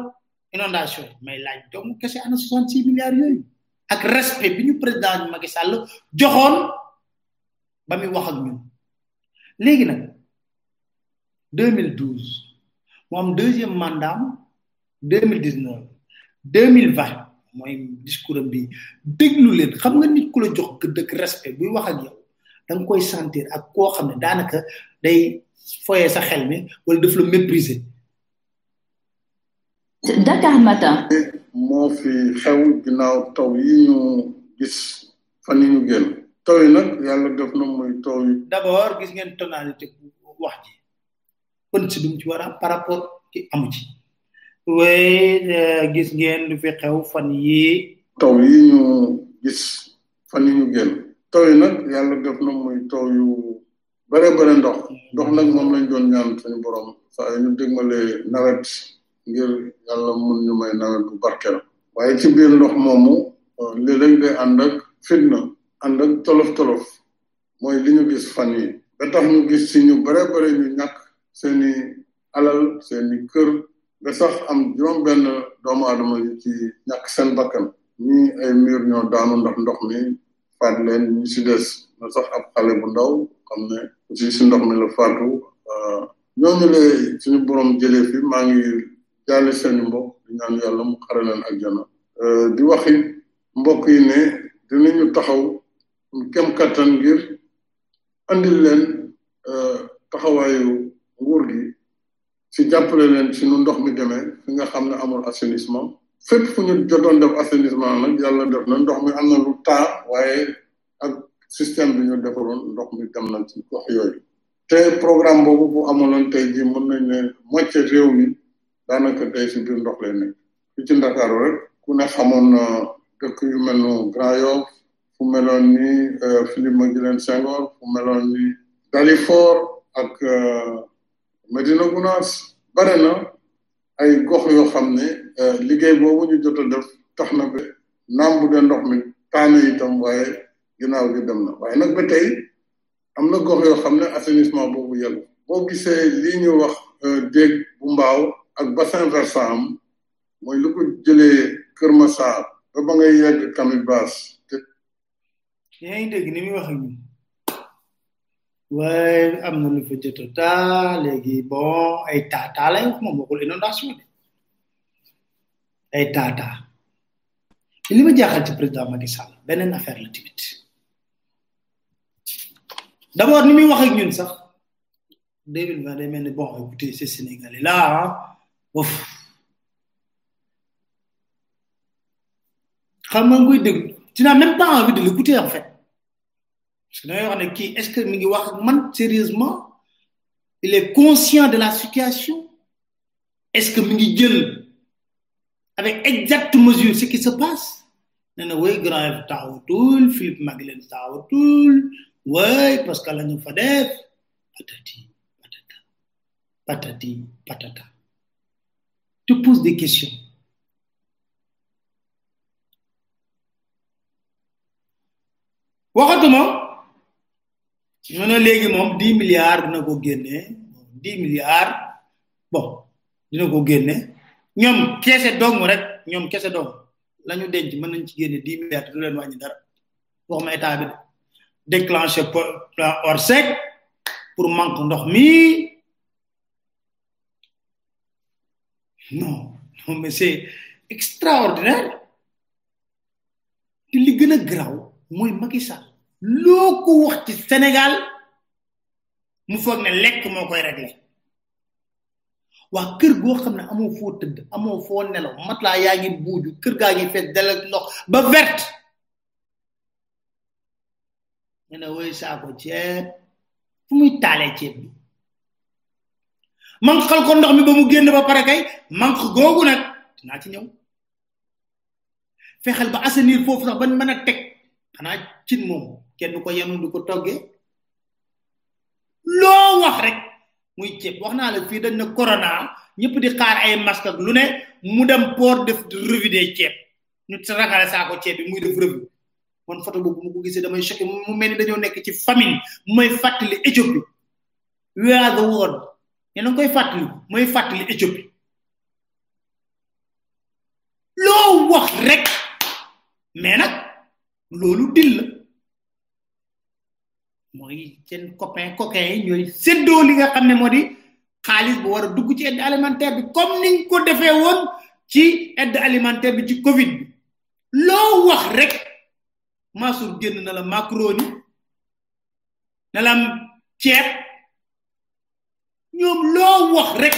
inondation yi may laaj doomu kese ana 66 milliards yooyu ak respect bi ñu président Macky Sall joxoon ba muy wax ak ñun léegi nag 2012 mu am deuxième mandat am 2019 2020 mooy discours am bi déglu leen xam nga nit ku la jox gëdd ak respect buy wax ak yow da nga koy sentir ak koo xam ne daanaka day foyee sa xel mi wala daf la mépriser Dakar Matin. moo fi xew ginnaaw taw yi ñu gis fan yi ñu génn taw yi nag yàlla def na muy taw yi. d'abord gis ngeen tonalité wax ji kon si dum ci war a par rapport ci amu ci. waaye gis ngeen lu fi xew fan yi taw yi ñu gis fan yi ñu génn taw yi nag yàlla def na muy taw yu. bare bare ndox ndox nag moom lañ doon ñaan suñu borom saa yu ñu dégmalee nawet ngir yàlla mun ñu may nawet bu barkeel waaye ci biir ndox moomu léeg-léeg day ànd ak fitna ànd ak tolof tolof mooy li ñu gis fan yi ba tax ñu gis ci ñu bare bare ñu ñàkk seeni alal seeni kër ba sax am juróom benn doomu aadama yi ci ñàkk seen bakkan ñi ay miir ñoo daanu ndax ndox mi faat leen ñi si des na sax ab xale bu ndaw xam ne aussi si ndox mi la faatu ñooñu le suñu borom jëlee fi maa ngi jaale seeni mbokk di ñaan yàlla mu xare leen aljana di wax it mbokk yi ne dinañu taxaw kem kattan ngir andil leen taxawaayu nguur gi si jàppale leen si nu ndox mi demee fi nga xam ne amul assainissement fépp fu ñu jotoon def assainissement nag yàlla def na ndox mi am na lu taa waaye ak système bi ñu defaroon ndox mi dem na ci gox yooyu te programme boobu bu amuloon tey jii mën nañ ne moitié réew mi daanaka tey si biir ndox lay nekk fi ci Ndakaaru rek ku ne xamoon na dëkk yu mel no Grand Yoff fu meloon ni Philippe Maguilène Senghor fu meloon ni Dalifort ak Medina Gunaas bare na ay gox yoo xam ne liggéey boobu ñu jot a def tax na ba naam bu dee ndox mi taana itam waaye ginnaaw gi dem na waaye nag ba tey am na gox yoo xam ne assainissement boobu yàlla boo gisee lii ñu wax déeg bu mbaaw ak bassin versant am mooy lu ko jëlee Kër Massar ba ba ngay yegg Camibas yaa ngi dégg ni muy wax ak ñun waaye am na lu fa jot a taa léegi bon ay taataa lay wax moom waxul inondation de ay taataa li ma jaaxal ci président Macky Sall beneen affaire la tamit d'abord ni muy wax ak ñun sax 2020 day mel ni bon écoutez c'est sénégalais là ah ouf xam nga koy déglu tu n'as même pas envie de l'écouter en fait parce que da ngay wax ne kii est-ce que mi ngi wax ak man sérieusement il est conscient de la situation est-ce que mi ngi jël avec exacte mesure ce qui se passe nee na way grand F taxawatul Philippe Maguilène taxawatul way parce que la ñu fa def patati patata patati patata te pose des questions waxatuma ñu ne léegi moom dix milliards dina ko génne dix milliards bon dina ko génne ñoom kese dong rek ñoom kese dong la ñu denc mën nañ ci génne dix milliards du leen wàññi dara wax ma état bi déclenché plan Orsec pour manque ndox mi non non mais c'est extraordinaire te li gën a graw mooy Macky Sall loo ko wax ci Sénégal mu foog ne lekk moo koy réglé waa kër goo xam ne amoo foo tëdd amoo foo nelaw matelas yaa ngi buuju kër gaa ngi fees dell ak ndox ba verte nga ne woy saako ceeb fu muy taalee ceeb bi manqal ko ndox mi ba mu génn ba pare kay manq googu nag dinaa ci ñëw fexeel ba assainir foofu sax ban mën a teg xanaa cin moom kenn du ko yenu du ko toggee loo wax rek muy ceeb wax naa la fii dañ ne corona ñëpp di xaar ay masque ak lu ne mu dem port def revue des ceeb ñu rangale saako ceeb bi muy def rëbb man photo boobu mu ko gisee damay choqué mu mel ni dañoo nekk ci famine mooy fàttali Éthiopie we are the world yéen a ngi koy fàttali mooy fàttali Éthiopie loo wax rek mais nag loolu dil la mooy seen copain coquin yi ñooy séddoo li nga xam ne moo di xaalis bu war a dugg ci aide alimentaire bi comme niñ ko defee woon ci aide alimentaire bi ci covid bi loo wax rek Mansour génn na la macaroni na la ceeb ñoom loo wax rek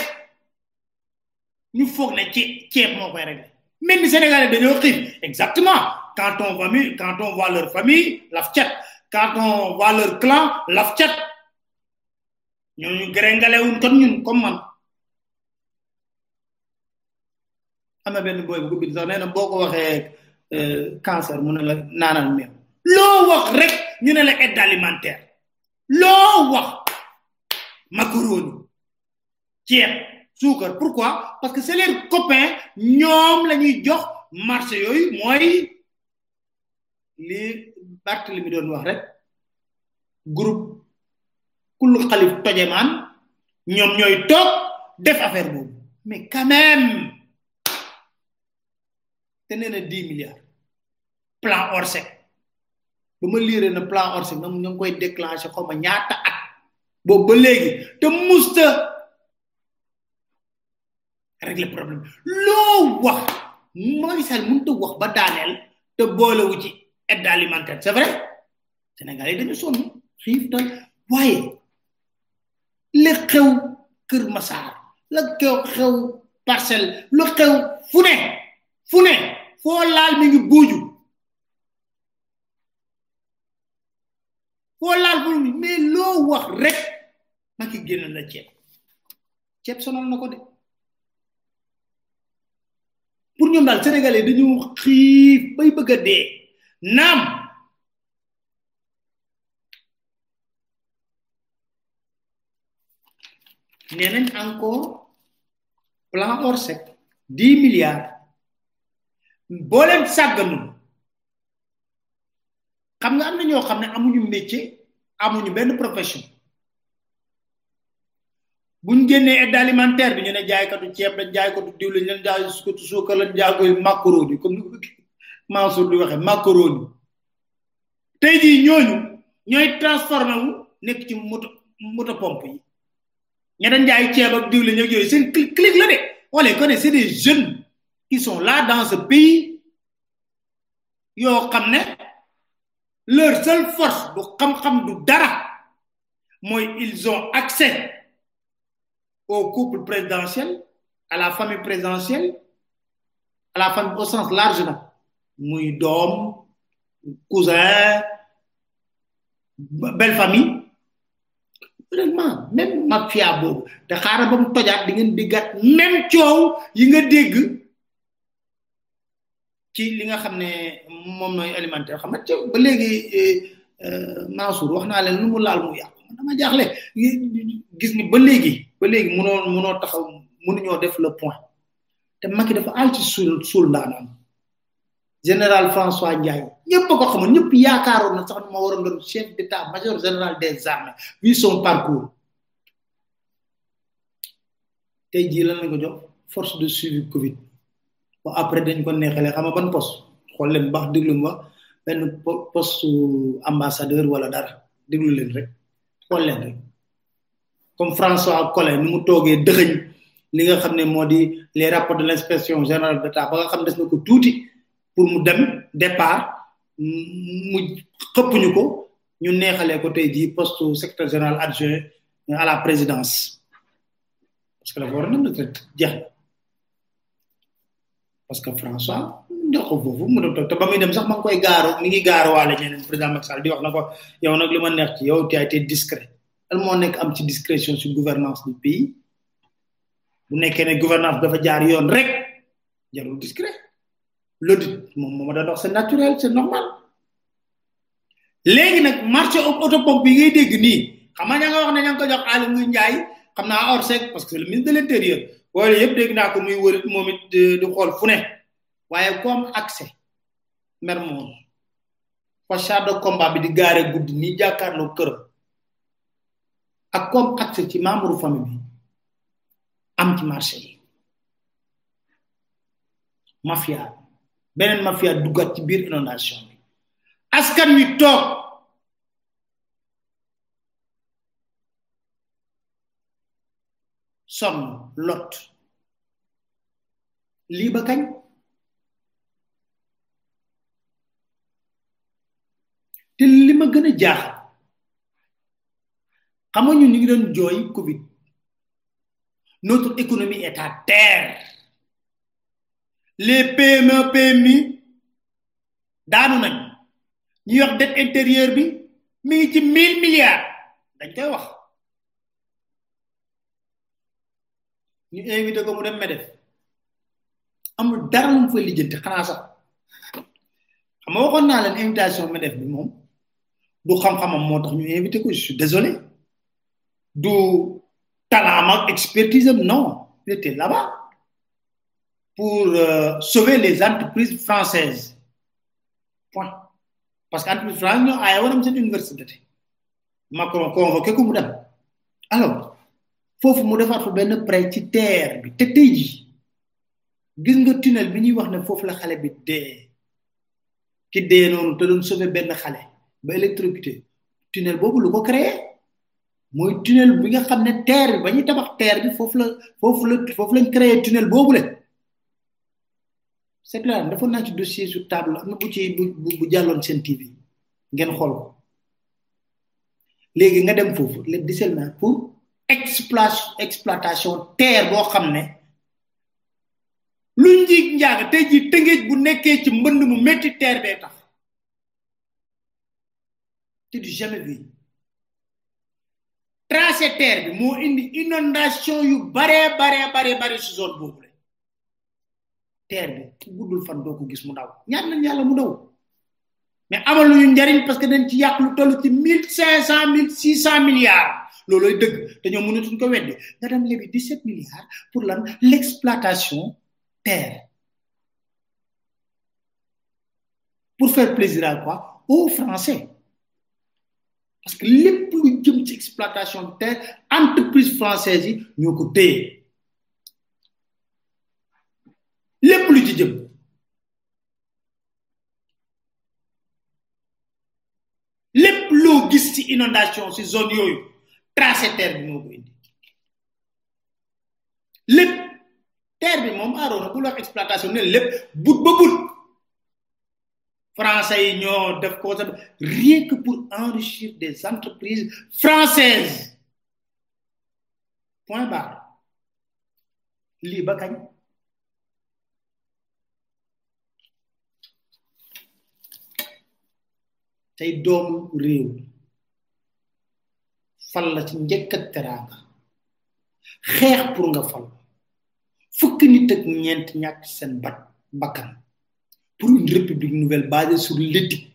ñu foog ne ci ceeb moo koy régler mel ni sénégalais dañoo xiif exactement quand on va mi- quand on voit leur famille laf cet quand on voit leur clan laf cet ñooñu gréngale wuñ kon ñun comme man am na benn booy bu ko bind sax nee na boo ko waxee euh, cancer mu ne la naanal meew loo wax rek ñu ne la aide alimentaire loo wax macaroni ceeb suukar pourquoi parce que c'est les copains ñoom la ñuy jox marché yooyu mooy li Bart li mi doon wax rek groupe kullu xalif tojemaan ñoom ñooy toog def affaire boobu mais quand même te nee na dix milliards plan Orsec ba ma liire na plan Orsec ñoom ñoo ngi koy déclenché xaw ma ñaata at boobu ba léegi te musta régler problème loo wax Macky Sall mënut a wax ba daaneel te boolewu ci aide alimentaire c'est vrai Sénégal yi dañu sonn xiif tooy waaye li xew kër masaar la kew xew parcelle lu xew fu ne fu ne foo laal mi ngi buuju foo laal bu ni mais loo wax rek ma ki génn na ceeb ceeb sonal na ko de pour ñoom daal sénégalais dañu xiif bay bëgg a dee naam nee nañ encore plan Orsec dix milliards boo leen sàgganul xam nga am na ñoo xam ne amuñu métier amuñu benn profession buñ génnee aide alimentaire bi ñu ne jaaykatu ceeb lañ jaaykatu diw lañ leen jaay sukkatu suukar lañ jaagoy macaroni comme ni ko Mansour di waxee macaroni tey jii ñooñu ñooy transformé wu nekk ci moto moto pompe yi ña dañ jaay ceeb ak diwle ñoom yooyu seen clic clic la de on les connaît c'est des jeunes qui sont là dans ce pays yoo xam ne leur seule force du xam-xam du dara mooy ils ont accès au couple présidentiel à la famille présidentielle à la famille au sens large nag muy doom cousin belle famille vraiment même mafia boobu te xaaral ba mu tojaat di ngeen déggaat même coow yi nga dégg ci li nga xam ne moom nooy alimentaire xam nga ca ba léegi Mansour wax naa leen lu mu laal mu yàqu man dama jaaxle gis ni ba léegi ba léegi munoo munoo taxaw mënuñoo def le point te Macky dafa àll ci suul suul ndaanaan général François Ndiaye ñëpp ko xamoon ñëpp yaakaaroon na sax ma waroon doon chef d'état major général des armées vu son parcours tey jii lan lañ ko jox force de suivi Covid ba après dañ ko neexalee xam nga ban poste xool leen baax déglu ma benn poste ambassadeur wala dara déglu leen rek xool leen rek comme François Collin ni mu toogee dëxëñ li nga xam ne moo di les rapports de l' inspection générale d' état ba nga xam des na ko tuuti pour mu dem départ mu xëppuñu ko ñu neexalee ko tey jii poste secrétaire général adjoint à la présidence parce que dafa war na jeex na parce que François jox ko foofu mu dem te ba muy dem sax ma ngi koy gaaro mi ngi gaaro waale ñeneen président Macky Sall di wax na ko yow nag li ma neex ci yow tu as été discret lan moo nekk am ci discrétion sur gouvernance du pays bu nekkee ne gouvernance dafa jaar yoon rek jarul discret l'audit moom moom da dox c'est naturel c'est normal léegi nag marché auto pompe yi ngay dégg nii xam nga ña nga wax ne ña ngi ko jox Aly Ngouille Ndiaye xam naa Orsec parce que le ministre de l'intérieur wala yëpp dégg naa ko muy wër moom it di di xool fu ne waaye comme accès mer moom fa char de combat bi di gaare guddi nii jàkkaarloo kër ak comme accès ci membre famille bi am ci marché yi mafia beneen mafia duggaat ci biir inondation bi askan wi toog sonn lot lii ba kañ te li ma gën a jaax xam nga ñun ñu ngi doon jooy covid notre économie est à terre les PME PMI daanu nañ ñu yox dette intérieure bi mi ngi ci mille milliards dañ koy wax ñu invité ko mu dem medef amul dara mu fa lijjanti xanaa sax xam nga waxoon naa leen invitation medef bi moom du xam-xamam moo tax ñu invité ko je suis désolé du talent ak expertise am non il était là-bas pour euh, sauver les entreprises françaises point parce que entreprise française ñoo aaye woon am seen université tey Macron convoqué ko mu dem alors foofu mu defaat fa benn prêt ci terre bi te tey ji gis nga tunnel bi ñuy wax ne foofu la xale bi dee ki dee noonu te doon sauver benn xale ba électrocuté tunnel boobu lu ko créé mooy tunnel bi nga xam ne terre bi ba ñuy tabax terre bi foofu la foofu la foofu lañ créé tunnel boobu le c'est clair dafa naa ci dossier sur table am na bu ci bu bu jàlloon seen TV ngeen xool ko léegi nga dem foofu le disellement pour exploit exploitation terre boo xam ne lu njiig njaag tey ji tëngéej bu nekkee ci mbënd mu métti terre bee tax te du jamais vu tracé terre bi moo indi inondation yu bare bare bare bare si zone boobu la terre bi ku guddul fan doo ko gis mu daw ñaan nañ yàlla mu daw mais amal lu ñu njariñ parce que dañ ci yàq lu toll ci mille cinq cent mille six cent milliards loolooy dëgg te ñoom mënatuñ ko weddi nga dem lebi dix sept milliards pour lan l' exploitation terre pour faire plaisir à quoi aux Français parce que lépp lu jëm ci exploitation de terre entreprise française yi ñoo ko téye lépp lu ci jëm lépp loo gis ci inondation ci zone yooyu tracé terre bi moo ko indi lépp terre bi moom aaroona bu la exploitation ne lépp but ba but français yi ñoo def ko sa rien que pour enrichir des entreprises françaises point barre lii ba kañ tey doomu réew fal la ci njëkk ak teraanga xeex pour nga fal fukki nit ak ñeent ñàkk seen bat bakkan pour une république nouvelle basée sur l'éthique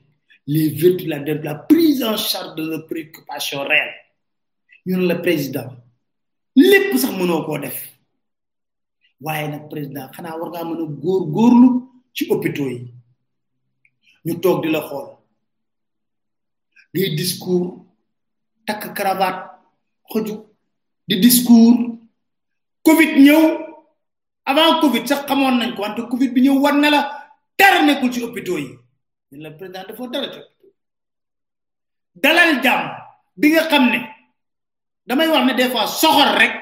les vertus la de la prise en charge de leurs préoccupations réelles ñun la président lépp sax mënoo koo def waaye nag président xanaa war ngaa mën a góor góorlu ci hôpitaux yi ñu toog di la xool ngay discours takk cravate xoju di discours covid ñëw avant covid sax xamoon nañ ko wante covid bi ñëw war na la dara nekkul ci hôpitaux yi ñun la président dafa dara ci hôpitaux dalal jàmm bi nga xam ne damay wax ne des fois soxor rek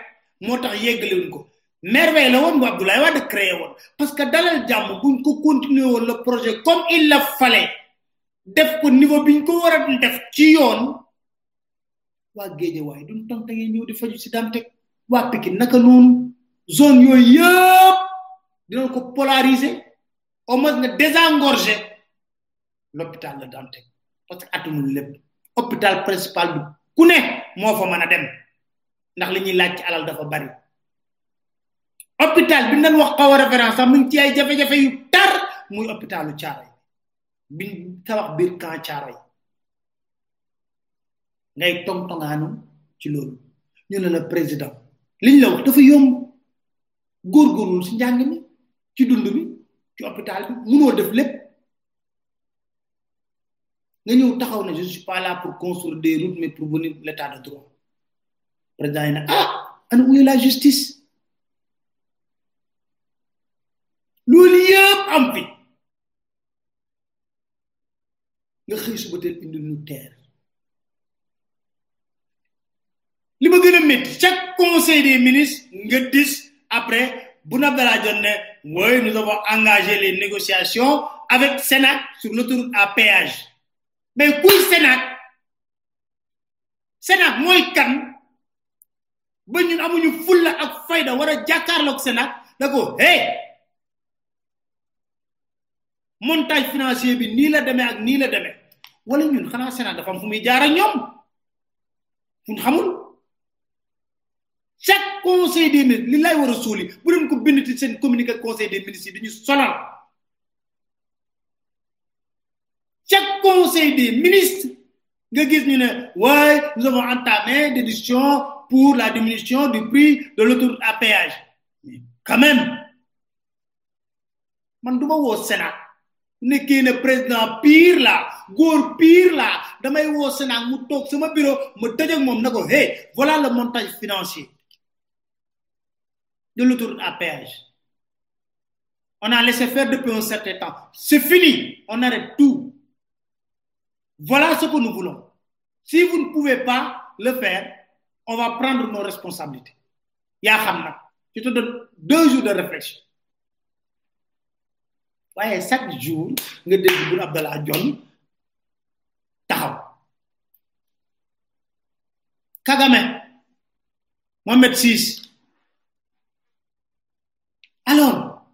moo tax yeggalewuñ ko merveille la woon bu Abdoulaye Wade créé woon parce que dalal jàmm buñ ko continuer woon le projet comme il le fallait def ko niveau biñ ko war a def ci yoon waa géeje waaye duñ tante ngeen ñëw di faju si daan teg waa Pikine naka noonu zone yooyu yëpp dinañ ko polariser au moins nga désengorger l'hôpital la dante parce que atumul lépp hôpital principal bi ku ne moo fa mën a dem ndax li ñuy laaj ci alal dafa bari hôpital bi nan wax xaw a référence sax mu ngi ci ay jafe-jafe yu tar muy hôpitalu caaray bi tabax biir camp caaray ngay tong tongaanu ci loolu ñu ne la président liñ la wax dafa yomb góorgóorlu si njàng mi ci dund bi ci hôpital bi munoo def lépp nga ñëw taxaw ne je suis pas là pour construire des routes mais pour venir l'état de droit président yi ne ah ana uyu la justice loolu yëpp am fi nga xëy suba teel indi nu teer li ma gën a métti chaque conseil des ministres nga dis après bu na dara jot ne mooy nous avons engagé les négociations avec Sénac sur l'autoroute à péage mais kuy Sénac Sénac mooy kan ba ñun amuñu fulla ak fayda war a jàkkaarloog Sénac da ko hey montage financier bi nii la demee ak nii la demee wala ñun xanaa Sénat dafa am fu muy jaar ak ñoom ñun xamul chaque conseil des ministres li lay war a suuli bu leen ko bind ci seen communiqué conseil des ministres yi dañu sonal chaque conseil des ministres nga gis ñu ne waaye nous avons entamé des discussions pour la diminution du prix de l'autoroute à péage mais quand même man duma woo Sénat nekkee ne président pire la góor pire la damay woo Sénat mu toog sama bureau ma tëj ak moom na ko hey voilà le montage financier de l'autoroute à péage on a laissé faire depuis un certain temps c'est fini on arrête tout voilà ce que nous voulons si vous ne pouvez pas le faire on va prendre nos responsabilités yaa xam nag je te donne deux jours de réflexion waaye chaque jour nga dégg Boun Abdallah Dionne taxaw Kagame Mohamed Sisi Alors,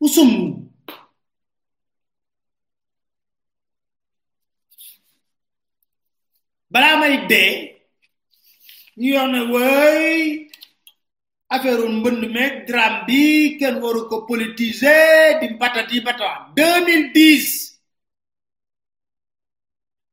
où sommes-nous balaa may dee ñu yoon ne wëy affaire mbënd meeg drame bi kenn waru ko politiser di patati patata 2010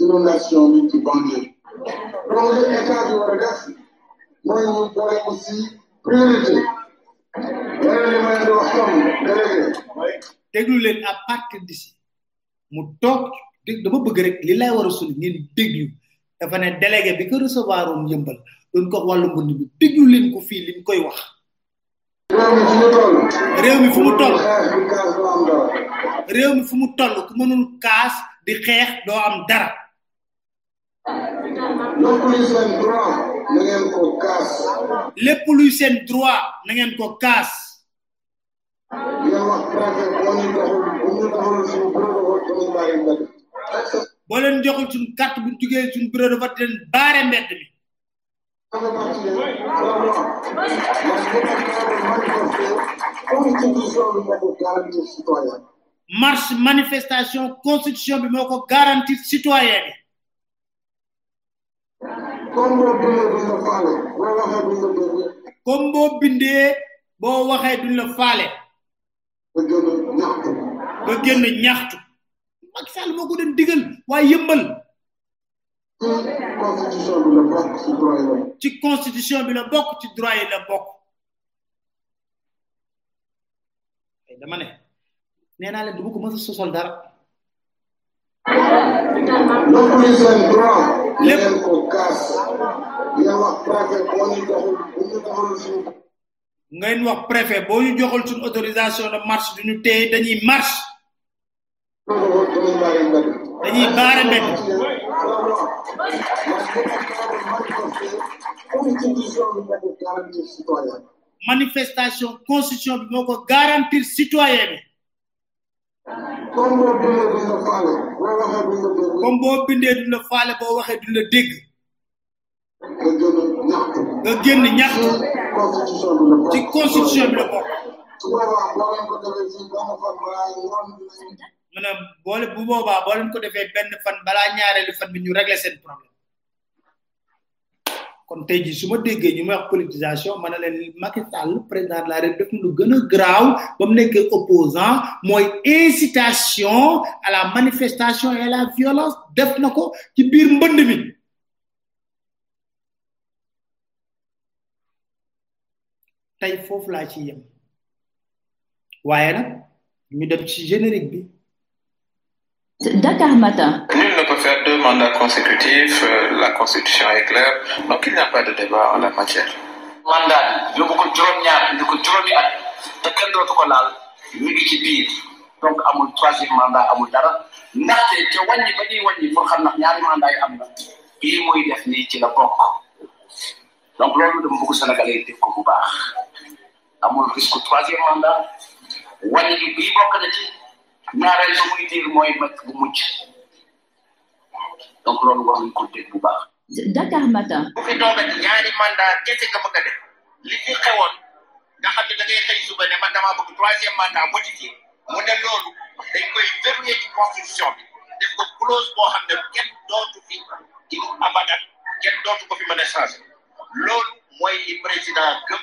inondation bi ci banlieue donc li état bi war a def mooy ñu boole ko si priorité leneen li ma leen di wax tam délégué déglu leen à partir d'ici mu toog dé- dama bëgg rek li lay war a sunu ngeen déglu dafa ne délégué bi ko recevoir woon yëmbal doon ko wax wàllu mbënd bi déglu leen ko fii liñ koy wax réew mi fu mu toll réew mi fu mu toll ku mënul kaas di xeex doo am dara lépp luy seen droit na ngeen ko kaas boo leen joxul suñ carte bu jugee suñ bureau de vote leen baare mbedd mi Come on, back here. marche manifestation constitution bi moo ko garantir citoyen bi comme boo bindee boo waxee duñ la faale nga génn ñaxtu Macky Sall moo ko doon digal waaye yëmbal constitution bi la bokk ci droit yi la bokk. ci constitution bi la bokk ci droit yi la bokk. dama ne nee naa leen du ma ko mës a sosal dara. lépp luy seen droit. lépp ngeen ko kaas. ngeen wax préfet boo ñu joxul bu ñu joxul suñu. ngeen wax préfet boo ñu joxul suñu autorisation de marche du ñu téye dañuy marche. dañuy baare mbedd manifestation constitution bi moo ko garantir citoyen bi comme boo bindee duñ la faale boo waxee duñ la dégg nga génn ñaxtu ci constitution bi la bokk mu ne boole bu boobaa boo leen ko defee benn fan balaa ñaareelu fan bi ñu régler seen problème kon tey jii su ma déggee ñu may wax politisation ma ne leen Macky Sall président de la République def na lu gën a graaw ba mu nekkee opposant mooy incitation à la manifestation et à la violence def na ko ci biir mbënd mi tey foofu laa ci yem waaye nag ñu dem ci générique bi Dakar Matin. Nul ne peut faire deux mandats consécutifs, euh, la constitution est claire, donc il n'y a pas de débat en la matière. mandat bi yóbbu ko juróom-ñaar indi ko juróomi at te kenn dootu ko laal ñu ngi ci biir donc amul troisième mandat amul dara ndaxte ca wàññi ba ñuy wàññi pour xam ndax ñaari mandat yi am na bii muy def nii ci la bokk donc loolu dama bëgg Sénégalais yi def ko bu baax amul risque troisième mandat wàññi bi bii bokk na ci ñaareel ba muy diir mooy mag bu mujj donc loolu war nañ ko dégg bu baax. Dakar Matin. bu fi toogati ñaari mandat kese nga bëgg a def li fi xewoon nga xam ne da ngay xëy suba ne man damaa bëgg troisième mandat modifié mu ne loolu dañ koy verrouillé ci constitution bi def ko clause boo xam ne kenn dootu fi di abadan kenn dootu ko fi mën a changé loolu mooy li président gëm.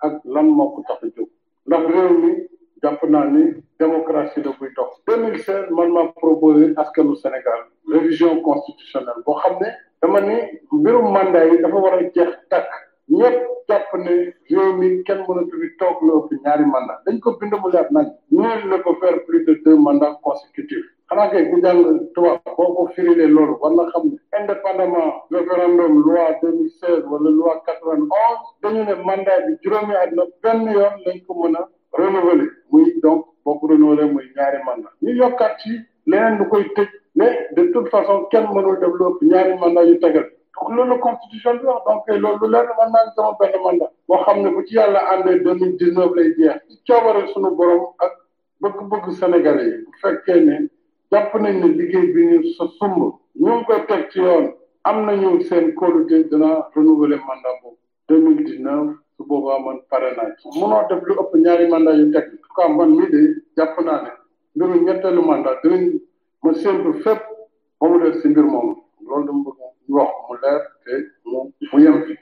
ak lan moo ko tax a jóg ndax réew mi jàpp naa ni démocratie la buy dox 2016 man ma proposé askanu Sénégal révision constitutionnelle boo xam ne dama ni mbirum mandat yi dafa war a jeex tàkk ñëpp jàpp ne réew mi kenn mënatu fi toog lu ëpp ñaari mandat dañ ko bind mu leer nañ nul ne peut faire plus de deux mandats consécutifs xanaa kay ku jàng tubaab boo ko firilee loolu war na xam ne indépendamment référendum loi deux mille seize wala loi quatre vingt onze dañu ne mandat bi juróomi at la benn yoon lañ ko mën a renouveler muy donc boo ko renouveler muy ñaari mandat ñu yokkaat ci leneen lu koy tëj mais de toute façon kenn mënul def lu ëpp ñaari mandat yu tegal donc loolu constitution bi wax donc loolu leer na man maa ngi sama benn mandat boo xam ne bu ci yàlla àndee deux mille dix neuf lay jeex ci coobare suñu borom ak bëgg-bëgg Sénégalais yi bu fekkee ne jàpp nañ ne liggéey bi ñu sa sumb ñu ngi koy teg ci yoon am nañu seen kóolute dina renouveler mandat boobu deux mille dix neuf su boobaa man pare naa ci munoo def lu ëpp ñaari mandat yu teg en tout cas man mii de jàpp naa ne mbiru ñetteelu mandat dinañ ma séntu fépp ba mu des si mbir moom loolu dama bëgg ñu wax mu leer te mu mu yem fi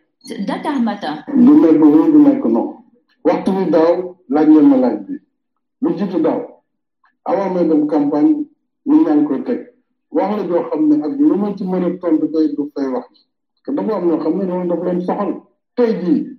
Dakar Matin. du nekk wéy du nekk non waxtu bi daaw laaj ngeen ma laaj bi lu jiitu daaw avant may dem campagne ñu ñaan koy teg wax la joo xam ne ak lu ma ci mën a tontu tey du fay wax parce que dafa am ñoo xam ne loolu dafa leen soxal tey jii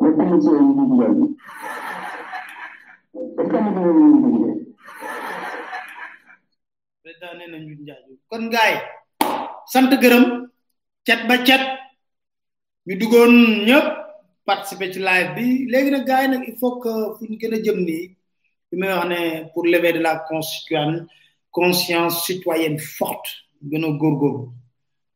mais comme ni ko yéen ñu dugal bi est-ce que am na loolu ñu dugal président nee na ñu njaaju kon gaay sant gërëm cet ba cet ñu duggoon ñëpp participer ci live bi léegi nag gaay nag il faut que fu ñu gën a jëm nii li may wax ne pour lever de la constituante conscience citoyenne forte gën a góorgóorlu